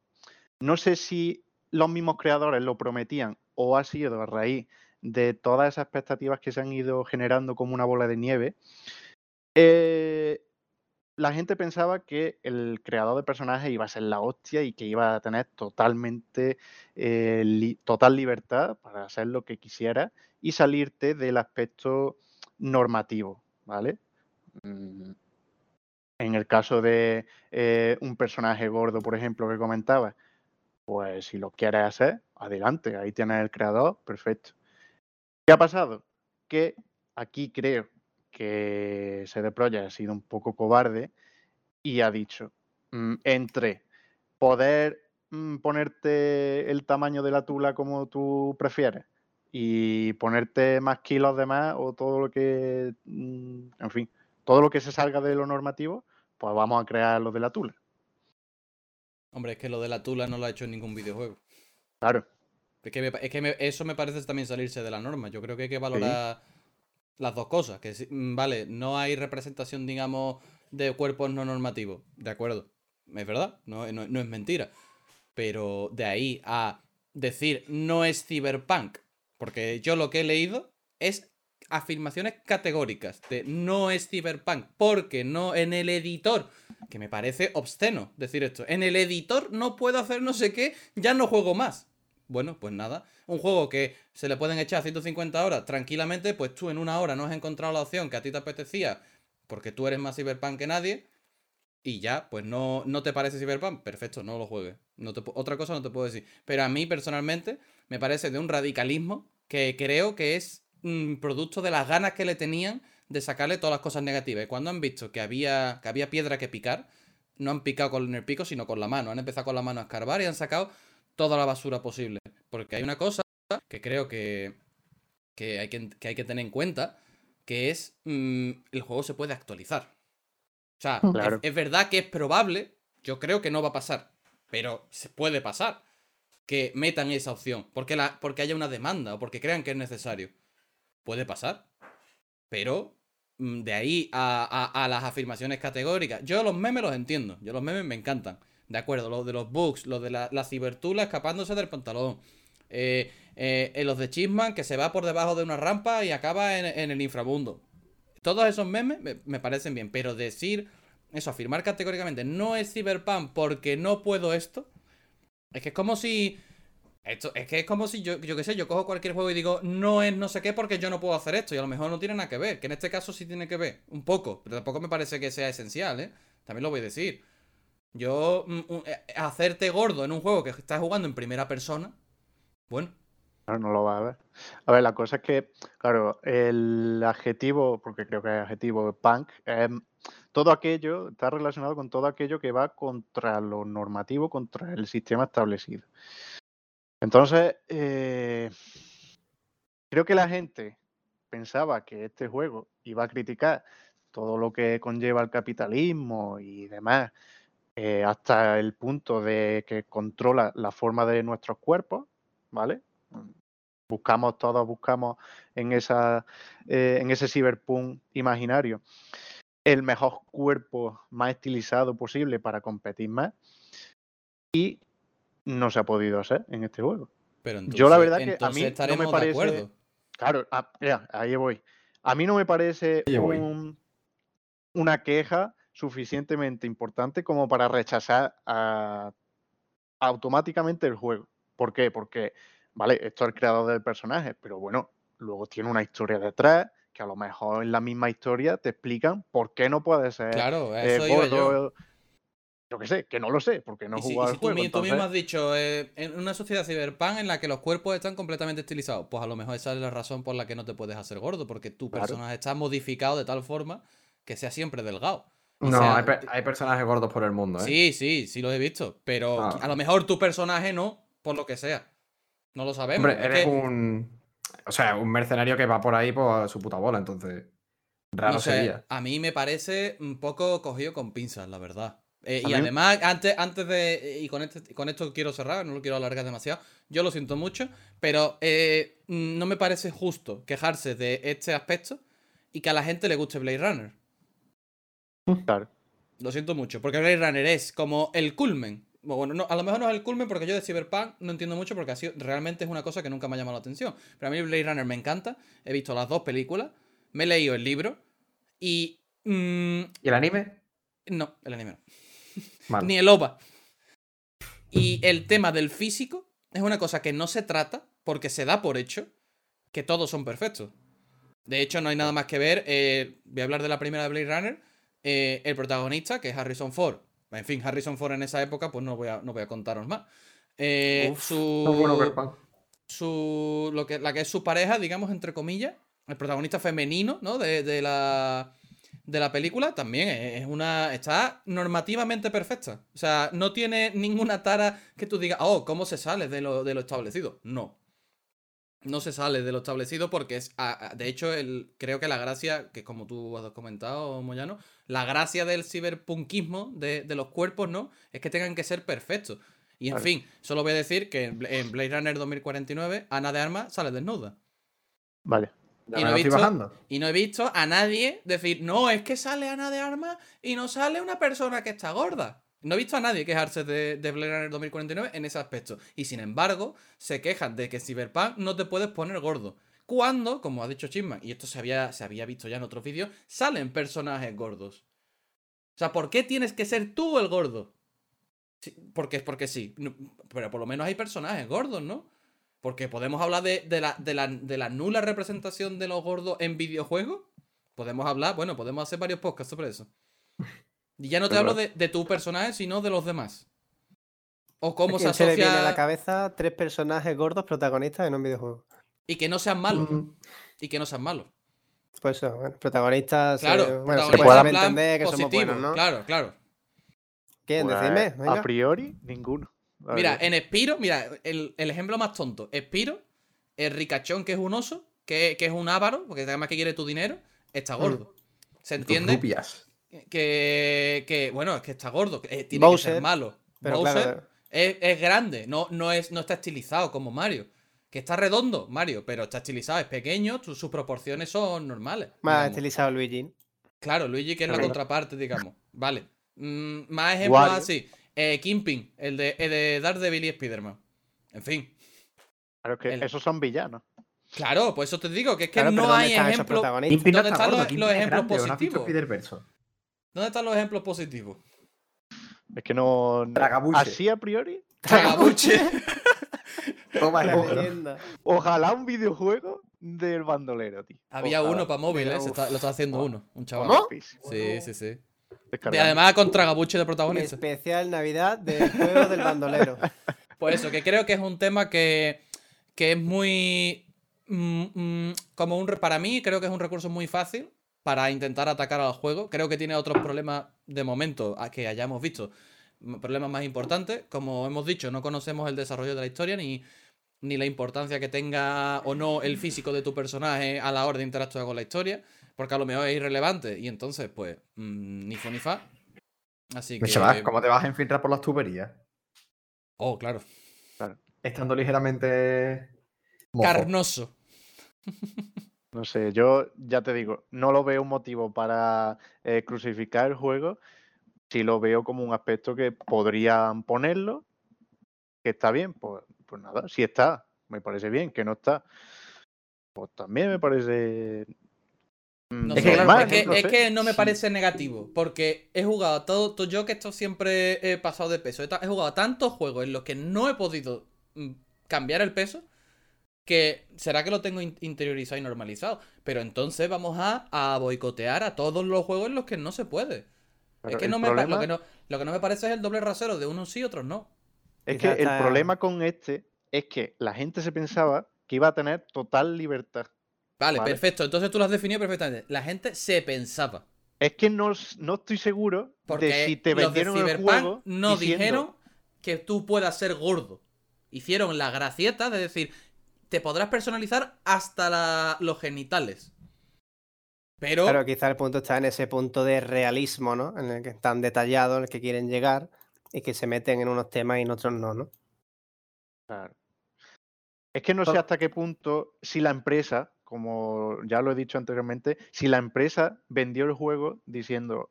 no sé si los mismos creadores lo prometían o ha sido a raíz de todas esas expectativas que se han ido generando como una bola de nieve, eh, la gente pensaba que el creador de personajes iba a ser la hostia y que iba a tener totalmente eh, li- total libertad para hacer lo que quisiera y salirte del aspecto normativo, ¿vale? En el caso de eh, un personaje gordo, por ejemplo, que comentaba, pues si lo quieres hacer, adelante, ahí tienes el creador, perfecto. ¿Qué ha pasado? Que aquí creo que CD Projekt ha sido un poco cobarde y ha dicho, mm, entre poder mm, ponerte el tamaño de la tula como tú prefieres y ponerte más kilos de más o todo lo que, mm, en fin, todo lo que se salga de lo normativo, pues vamos a crear lo de la tula. Hombre, es que lo de la tula no lo ha hecho en ningún videojuego. Claro. Es que, me es que me- eso me parece también salirse de la norma. Yo creo que hay que valorar las dos cosas. Que mm, vale, no hay representación, digamos, de cuerpos no normativos. De acuerdo. Es verdad, no, no- no es mentira. Pero de ahí a decir no es cyberpunk. Porque yo lo que he leído es afirmaciones categóricas de no es cyberpunk. Porque no en el editor. Que me parece obsceno decir esto. En el editor no puedo hacer no sé qué, ya no juego más. Bueno, pues nada. Un juego que se le pueden echar 150 horas tranquilamente, pues tú en una hora no has encontrado la opción que a ti te apetecía porque tú eres más cyberpunk que nadie y ya, pues no, no te parece cyberpunk, perfecto, no lo juegues. No te otra cosa no te puedo decir. Pero a mí personalmente me parece de un radicalismo que creo que es mm, producto de las ganas que le tenían de sacarle todas las cosas negativas. Y cuando han visto que había, que había piedra que picar, no han picado con el pico, sino con la mano. Han empezado con la mano a escarbar y han sacado toda la basura posible. Porque hay una cosa que creo que, que, hay, que, que hay que tener en cuenta, que es mm, el juego se puede actualizar. O sea, es- Claro. es, verdad que es probable, yo creo que no va a pasar, pero se puede pasar que metan esa opción, porque, la, porque haya una demanda o porque crean que es necesario. Puede pasar, pero mm, de ahí a, a- a las afirmaciones categóricas, yo los memes los entiendo, yo los memes me encantan. De acuerdo, lo de los bugs, lo de la, la cibertula escapándose del pantalón. Eh, eh, los de Chisman que se va por debajo de una rampa y acaba en, en el inframundo. Todos esos memes me, me parecen bien, pero decir eso, afirmar categóricamente no es Cyberpunk porque no puedo esto, es que es como si. Esto, es que es como si yo, yo qué sé, yo cojo cualquier juego y digo, no es no sé qué porque yo no puedo hacer esto. Y a lo mejor no tiene nada que ver. Que en este caso sí tiene que ver. Un poco. Pero tampoco me parece que sea esencial, ¿eh? También lo voy a decir. Yo, mm, eh, hacerte gordo en un juego que estás jugando en primera persona. Bueno, Claro, no lo va a ver. A ver, la cosa es que, claro, el adjetivo, porque creo que es adjetivo punk, es todo aquello, está relacionado con todo aquello que va contra lo normativo, contra el sistema establecido. Entonces, eh, creo que la gente pensaba que este juego iba a criticar todo lo que conlleva el capitalismo y demás, eh, hasta el punto de que controla la forma de nuestros cuerpos, ¿vale? Buscamos todos, buscamos en, esa, eh, en ese cyberpunk imaginario el mejor cuerpo más estilizado posible para competir más y no se ha podido hacer en este juego. pero entonces, Yo la verdad que a mí no me parece- acuerdo. Claro, ah, mira, ahí voy. A mí no me parece un- una queja suficientemente importante como para rechazar a- automáticamente el juego. ¿Por qué? Porque, vale, esto es el creador del personaje, pero bueno, luego tiene una historia detrás que a lo mejor en la misma historia te explican por qué no puede ser Claro, eh, eso iba yo. gordo. Yo qué sé, que no lo sé, porque no he si, jugado si el tú, juego. tú mismo has dicho, eh, en una sociedad cyberpunk en la que los cuerpos están completamente estilizados, pues a lo mejor esa es la razón por la que no te puedes hacer gordo, porque tu Claro. personaje está modificado de tal forma que sea siempre delgado. No, sea- hay, pe- hay personajes gordos por el mundo, ¿eh? Sí, sí, sí los he visto, pero Ah. a lo mejor tu personaje no, por lo que sea. No lo sabemos. Hombre, es eres que, un. O sea, un mercenario que va por ahí por su puta bola, entonces. Raro no sé, sería. a mí me parece un poco cogido con pinzas, la verdad. Eh, y mí- además, antes, antes de. Y con, este, con esto quiero cerrar, no lo quiero alargar demasiado. Yo lo siento mucho, pero eh, no me parece justo quejarse de este aspecto y que a la gente le guste Blade Runner. Claro. Lo siento mucho, porque Blade Runner es como el culmen. Bueno, no, a lo mejor no es el culmen porque yo de Cyberpunk no entiendo mucho porque así realmente es una cosa que nunca me ha llamado la atención. Pero a mí Blade Runner me encanta. He visto las dos películas, me he leído el libro y... mm, ¿Y el anime? no, el anime no. Ni el OVA. Y el tema del físico es una cosa que no se trata porque se da por hecho que todos son perfectos. De hecho, no hay nada más que ver. eh, voy a hablar de la primera de Blade Runner. Eh, el protagonista, que es Harrison Ford. En fin, Harrison Ford en esa época, pues no voy a, no voy a contaros más. Eh, Uf, su, no bueno su lo que, la que es su pareja, digamos, entre comillas, el protagonista femenino, ¿no? De, de la, de la película, también es es una. Está normativamente perfecta. O sea, no tiene ninguna tara que tú digas, oh, ¿cómo se sale de lo, de lo establecido? No. No se sale de lo establecido porque es. a- a- de hecho, el, creo que la gracia, que como tú has comentado, Moyano, la gracia del ciberpunkismo de, de los cuerpos, ¿no? Es que tengan que ser perfectos. Y en fin, solo voy a decir que en Bla- en Blade Runner 2049, Ana de Armas sale desnuda. Vale. Ya Y no he visto-. Y no he visto a nadie decir, no, es que sale Ana de Armas y no sale una persona que está gorda. No he visto a nadie quejarse de, de Blade Runner 2049 en ese aspecto. Y sin embargo, se quejan de que Cyberpunk no te puedes poner gordo. Cuando, como ha dicho Chisman, y esto se había, se había visto ya en otros vídeos, salen personajes gordos. O sea, ¿por qué tienes que ser tú el gordo? Sí, porque es porque sí. Pero por lo menos hay personajes gordos, ¿no? Porque podemos hablar de, de la, de, la, de la nula representación de los gordos en videojuegos. Podemos hablar, bueno, podemos hacer varios podcasts sobre eso. Y ya no te hablo de, de tu personaje, sino de los demás. O cómo ¿A se quién se le viene a la asocia. cabeza tres personajes gordos protagonistas en un videojuego? Y que no sean malos. Mm. Y que no sean malos. Pues eso, bueno, protagonistas. Claro, eh, bueno, se puede entender que somos positivo, buenos, ¿no? Claro, claro. ¿Quién? Pues, Decidme. a venga. priori, ninguno. Mira, en Espiro, mira, el, el ejemplo más tonto. Espiro, el ricachón que es un oso, que, que es un avaro, porque además que quiere tu dinero, está gordo. ¿Se entiende? Rupias. Que, que, bueno, es que está gordo, que, eh, tiene que ser malo. Pero Bowser claro, es, es grande, no, no, es, no está estilizado como Mario. Que está redondo, Mario, pero está estilizado, es pequeño, su- sus proporciones son normales. más digamos. estilizado Luigi. Claro, Luigi, que es la Claro. contraparte, digamos. Vale. Mm, más ejemplos Wario. así. Eh, Kingpin, el de, el de Daredevil y Spider-Man. En fin. Claro que el- esos son villanos. Claro, pues eso te digo, que es que Claro, no ¿dónde hay ejemplos. ¿Dónde está están los- los es ejemplos grande, ¿o no has visto positivos? ¿Dónde están los ejemplos positivos? Es que no. Tragabuche. Así a priori. Tragabuche. Toma La leyenda. Ojalá un videojuego del bandolero, tío. Había Ojalá. uno para se está- lo está haciendo uno, un chaval. ¿Cómo? Sí, sí, sí. Y además con Tragabuche de protagonista. Especial Navidad del juego del bandolero. Pues eso, que creo que es un tema que, que es muy. mm, mm, como un. Para mí, creo que es un recurso muy fácil para intentar atacar al juego. Creo que tiene otros problemas de momento a que hayamos visto. Problemas más importantes. Como hemos dicho, no conocemos el desarrollo de la historia ni, ni la importancia que tenga o no el físico de tu personaje a la hora de interactuar con la historia. Porque a lo mejor es irrelevante. Y entonces, pues, mm, ni fu ni fa. Así que. Chaval, ¿cómo te vas a infiltrar por las tuberías? Oh, claro. Estando ligeramente. mojo. Carnoso. No sé, yo ya te digo, no lo veo un motivo para eh, crucificar el juego. Si lo veo como un aspecto que podrían ponerlo, que está bien, pues, pues nada, si está, me parece bien, que no está, pues también me parece. No Es sé, que, claro, es, que, no es sé. que no me Sí. parece negativo, porque he jugado todo, todo- yo que esto siempre he pasado de peso, he, he jugado a tantos juegos en los que no he podido mm, cambiar el peso, que será que lo tengo in- interiorizado y normalizado, pero entonces vamos a, a boicotear a todos los juegos en los que no se puede. Pero es que no me problema- lo, que no, lo que no me parece es el doble rasero de unos sí y otros no. Es que el problema con este es que la gente se pensaba que iba a tener total libertad. Vale, Vale. perfecto, entonces tú lo has definido perfectamente. La gente se pensaba. Es que no, no estoy seguro Porque de si te los de vendieron el Cyberpunk juego. no diciendo- dijeron que tú puedas ser gordo. Hicieron la gracieta de decir, te podrás personalizar hasta la- los genitales. Pero, Claro, quizá el punto está en ese punto de realismo, ¿no? En el que están detallados, en el que quieren llegar y que se meten en unos temas y en otros no, ¿no? Claro. Es que no sé hasta qué punto, si la empresa, como ya lo he dicho anteriormente, si la empresa vendió el juego diciendo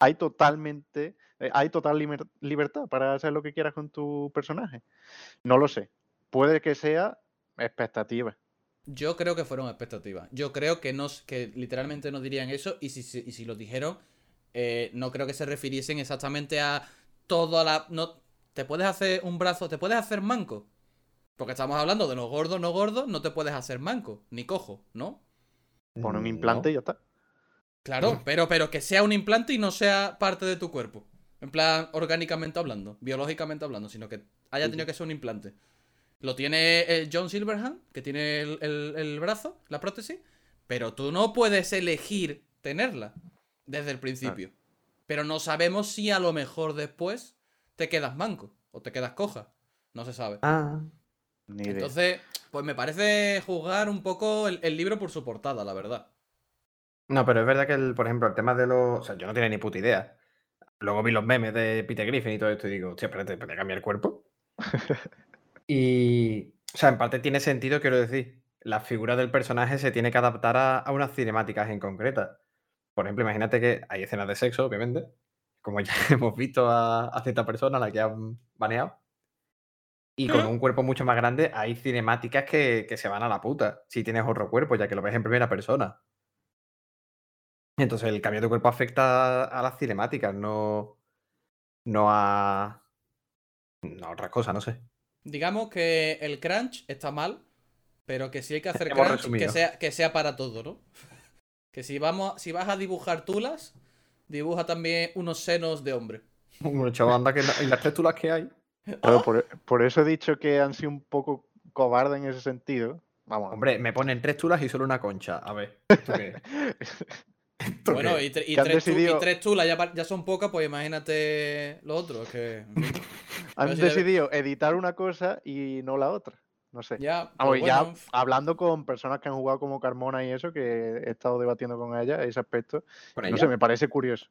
hay totalmente, eh, hay total liber- libertad para hacer lo que quieras con tu personaje. No lo sé. Puede que sea expectativa. yo creo que fueron expectativas. Yo creo que, no, s- que literalmente no dirían eso y si, si- y si lo dijeron, eh, no creo que se refiriesen exactamente a toda la... No, te puedes hacer un brazo, te puedes hacer manco. Porque estamos hablando de los gordos, no gordos, no te puedes hacer manco, ni cojo, ¿no? Pone un Mm, implante y ya está. Claro, pero, pero que sea un implante y no sea parte de tu cuerpo. En plan, orgánicamente hablando, biológicamente hablando, sino que haya tenido que ser un implante. Lo tiene eh, John Silverhand, que tiene el, el- el brazo, la prótesis, pero tú no puedes elegir tenerla desde el principio. Pero no sabemos si a lo mejor después te quedas manco o te quedas coja. No se sabe. Ah. Ni idea. Entonces, pues me parece juzgar un poco el, el libro por su portada, la verdad. No, pero es verdad que, el, por ejemplo, el tema de los. O sea, yo no tenía ni puta idea. Luego vi los memes de Peter Griffin y todo esto y digo, hostia, espérate, ¿puede cambiar el cuerpo? y. O sea, en parte tiene sentido, quiero decir. La figura del personaje se tiene que adaptar a, a unas cinemáticas en concreta. Por ejemplo, imagínate que hay escenas de sexo, obviamente. Como ya hemos visto a, a cierta persona a la que han baneado. Y con un cuerpo mucho más grande, hay cinemáticas que, que se van a la puta. Si tienes otro cuerpo, ya que lo ves en primera persona. Entonces el cambio de cuerpo afecta a las cinemáticas, no, no a, no a otras cosas, no sé. Digamos que el crunch está mal, pero que si hay que hacer Hemos crunch, que sea, que sea para todo, ¿no? Que si, vamos, si vas a dibujar tulas, dibuja también unos senos de hombre. Bueno, chaval, anda que la- y las texturas que hay. Claro, por, por eso he dicho que han sido un poco cobardes en ese sentido. Vamos, Hombre, me ponen tres tulas y solo una concha. A ver, ¿esto qué es? ¿Esto Bueno, y, tres, y decidido- tres tulas ya, son pocas, pues imagínate lo otro. Es que. han si decidido editar una cosa y no la otra. No sé. Ya, ya bueno, hablando con personas que han jugado como Carmona y eso, que he estado debatiendo con ellas ese aspecto, ¿Con no ella? sé, me parece curioso.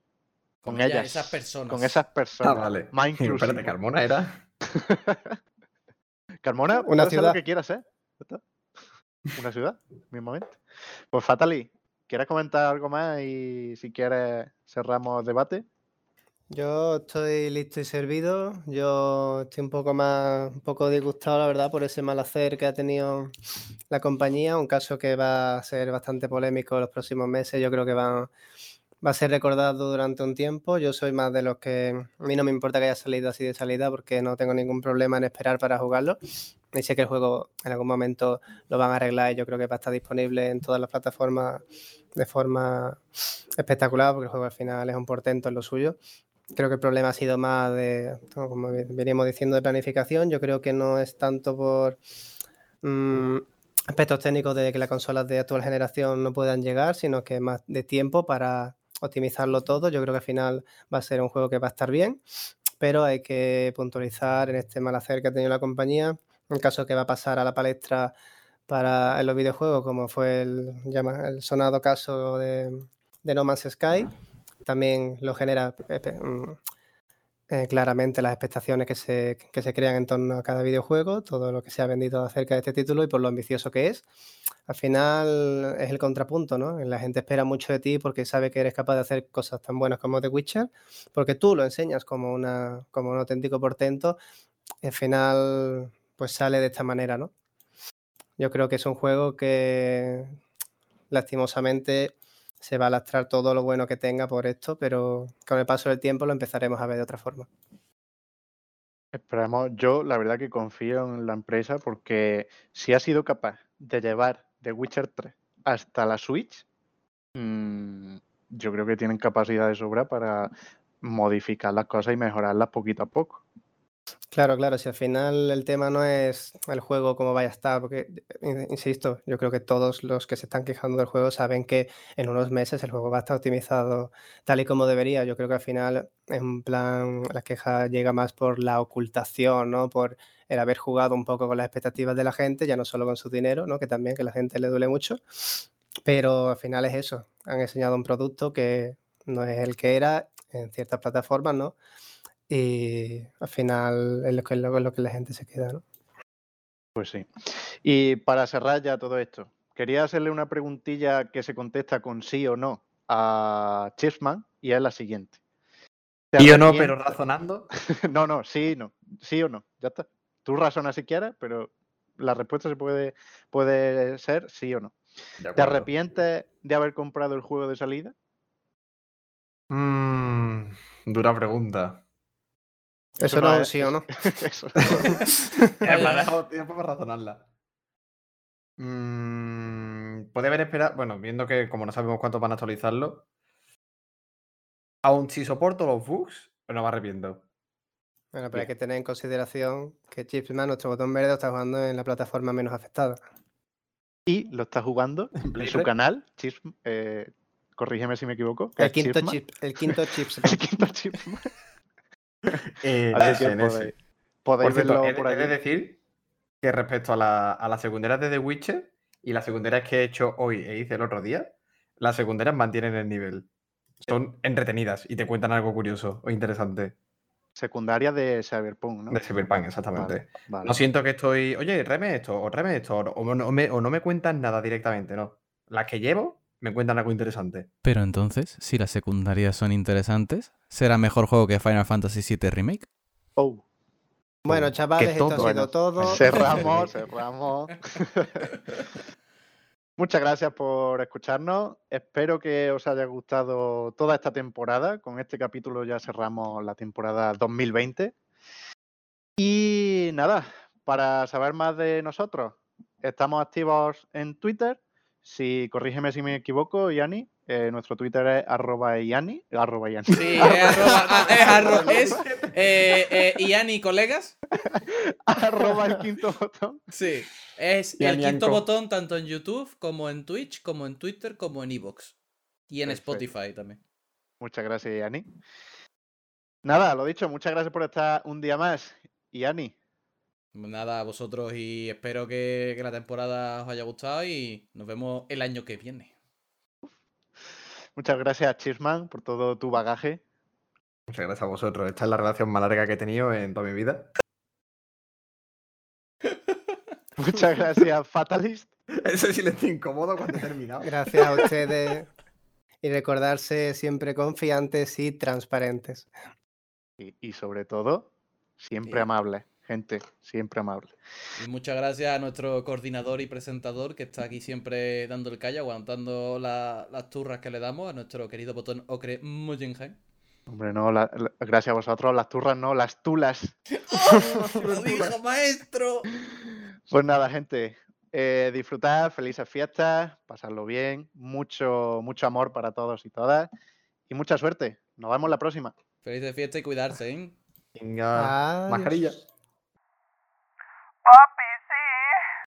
Con, con ellas, esas personas. Con esas Ah, personas. vale. Más Espérate. Carmona era. Carmona, Una ciudad. lo que quieras está. Una ciudad, mismamente. Pues Fatali, ¿quieres comentar algo más? Y si quieres, cerramos debate. Yo estoy listo y servido. Yo estoy un poco más, un poco disgustado, la verdad, por ese mal hacer que ha tenido la compañía. Un caso que va a ser bastante polémico en los próximos meses. Yo creo que va, va a ser recordado durante un tiempo. Yo soy más de los que a mí no me importa que haya salido así de salida porque no tengo ningún problema en esperar para jugarlo. Y sé que el juego en algún momento lo van a arreglar y yo creo que va a estar disponible en todas las plataformas de forma espectacular porque el juego al final es un portento en lo suyo. Creo que el problema ha sido más de, como ve- veníamos diciendo, de planificación. Yo creo que no es tanto por mm, aspectos técnicos de que las consolas de actual generación no puedan llegar, sino que más de tiempo para optimizarlo todo. Yo creo que al final va a ser un juego que va a estar bien, pero hay que puntualizar en este mal hacer que ha tenido la compañía. En caso que va a pasar a la palestra para en los videojuegos, como fue el, llama- el sonado caso de, de No Man's Sky, también lo genera espe- mm, eh, claramente las expectaciones que se, que se crean en torno a cada videojuego, todo lo que se ha vendido acerca de este título y por lo ambicioso que es. Al final es el contrapunto, ¿no? La gente espera mucho de ti porque sabe que eres capaz de hacer cosas tan buenas como The Witcher, porque tú lo enseñas como, una, como un auténtico portento, al final pues sale de esta manera, ¿no? Yo creo que es un juego que lastimosamente se va a lastrar todo lo bueno que tenga por esto, pero con el paso del tiempo lo empezaremos a ver de otra forma. Esperemos, yo la verdad que confío en la empresa porque si ha sido capaz de llevar The Witcher 3 hasta la Switch, mm, yo creo que tienen capacidad de sobra para modificar las cosas y mejorarlas poquito a poco. Claro, claro, si al final el tema no es el juego como vaya a estar, porque, in- insisto, yo creo que todos los que se están quejando del juego saben que en unos meses el juego va a estar optimizado tal y como debería. Yo creo que al final, en plan, la queja llega más por la ocultación, ¿no? Por el haber jugado un poco con las expectativas de la gente, ya no solo con su dinero, ¿no? Que también que a la gente le duele mucho. Pero al final es eso, han enseñado un producto que no es el que era en ciertas plataformas, ¿no? Y al final es lo que, lo, lo que la gente se queda, ¿no? Pues sí. Y para cerrar ya todo esto, quería hacerle una preguntilla que se contesta con sí o no a Chessman y es la siguiente. ¿Te Y o no, pero razonando. No, no, sí, no. Sí o no, ya está. Tú razonas si quieres, pero la respuesta se puede, puede ser sí o no. ¿Te arrepientes de haber comprado el juego de salida? Mm, dura pregunta. Eso no es un sí o no. Eso. Me ha Vale. dejado tiempo para razonarla. Mm, puede haber esperado. Bueno, viendo que como no sabemos cuánto van a actualizarlo. Aún si soporto los bugs, no me arrepiento. Bueno, pero hay que tener en consideración que Chipsman, nuestro botón verde, está jugando en la plataforma menos afectada. Y lo está jugando en Play su canal. Chis, eh, corrígeme si me equivoco. El quinto, chip, el quinto Chipsman. El quinto Chisma. Eh, Así ese, que en ese. podéis, podéis Por cierto, verlo he, por he de decir que respecto a la, a las secundarias de The Witcher y las secundarias que he hecho hoy e hice el otro día, las secundarias mantienen el nivel. Son entretenidas y te cuentan algo curioso o interesante Secundaria de Cyberpunk, ¿no? de Cyberpunk, exactamente. Vale, vale. No siento que estoy, oye, reme esto, o reme esto, o, o no me, o no me cuentan nada directamente, no. Las que llevo me cuentan algo interesante. Pero entonces, si las secundarias son interesantes, ¿será mejor juego que Final Fantasy VII Remake? Oh, Bueno, chavales, esto ha sido todo. cerramos, cerramos. Muchas gracias por escucharnos. Espero que os haya gustado toda esta temporada. Con este capítulo ya cerramos la temporada 2020. Y nada, para saber más de nosotros, estamos activos en Twitter. Si corrígeme si me equivoco, Yani, eh, nuestro Twitter es arroba Yani, arroba Yani. Sí, es arroba, ah, es arro- es, eh, eh, Ian y colegas. arroba el quinto botón. Sí, es el quinto botón tanto en YouTube como en Twitch, como en Twitter, como en Evox. Y en Perfecto. Spotify también. Muchas gracias, Yani. Nada, lo dicho, muchas gracias por estar un día más. Y Yani, Nada, a vosotros y espero que, que la temporada os haya gustado y nos vemos el año que viene. muchas gracias, Chisman, por todo tu bagaje. Muchas gracias a vosotros. Esta es la relación más larga que he tenido en toda mi vida. Muchas gracias, Fatalist. Ese silencio incómodo cuando he terminado. Gracias a ustedes. Y recordarse siempre confiantes y transparentes. Y, y sobre todo, siempre Sí. amable, gente, siempre amable. Y muchas gracias a nuestro coordinador y presentador que está aquí siempre dando el calle, aguantando la- las turras que le damos a nuestro querido botón Ocre Moyenheim. Hombre, no, la- la- gracias a vosotros, las turras no, las tulas. ¡Lo dijo, maestro! Pues nada, gente, eh, disfrutad, felices fiestas, pasadlo bien, mucho, mucho amor para todos y todas y mucha suerte. Nos vemos la próxima. Feliz de fiesta y cuidarse, ¿eh? Venga, mascarilla. Bob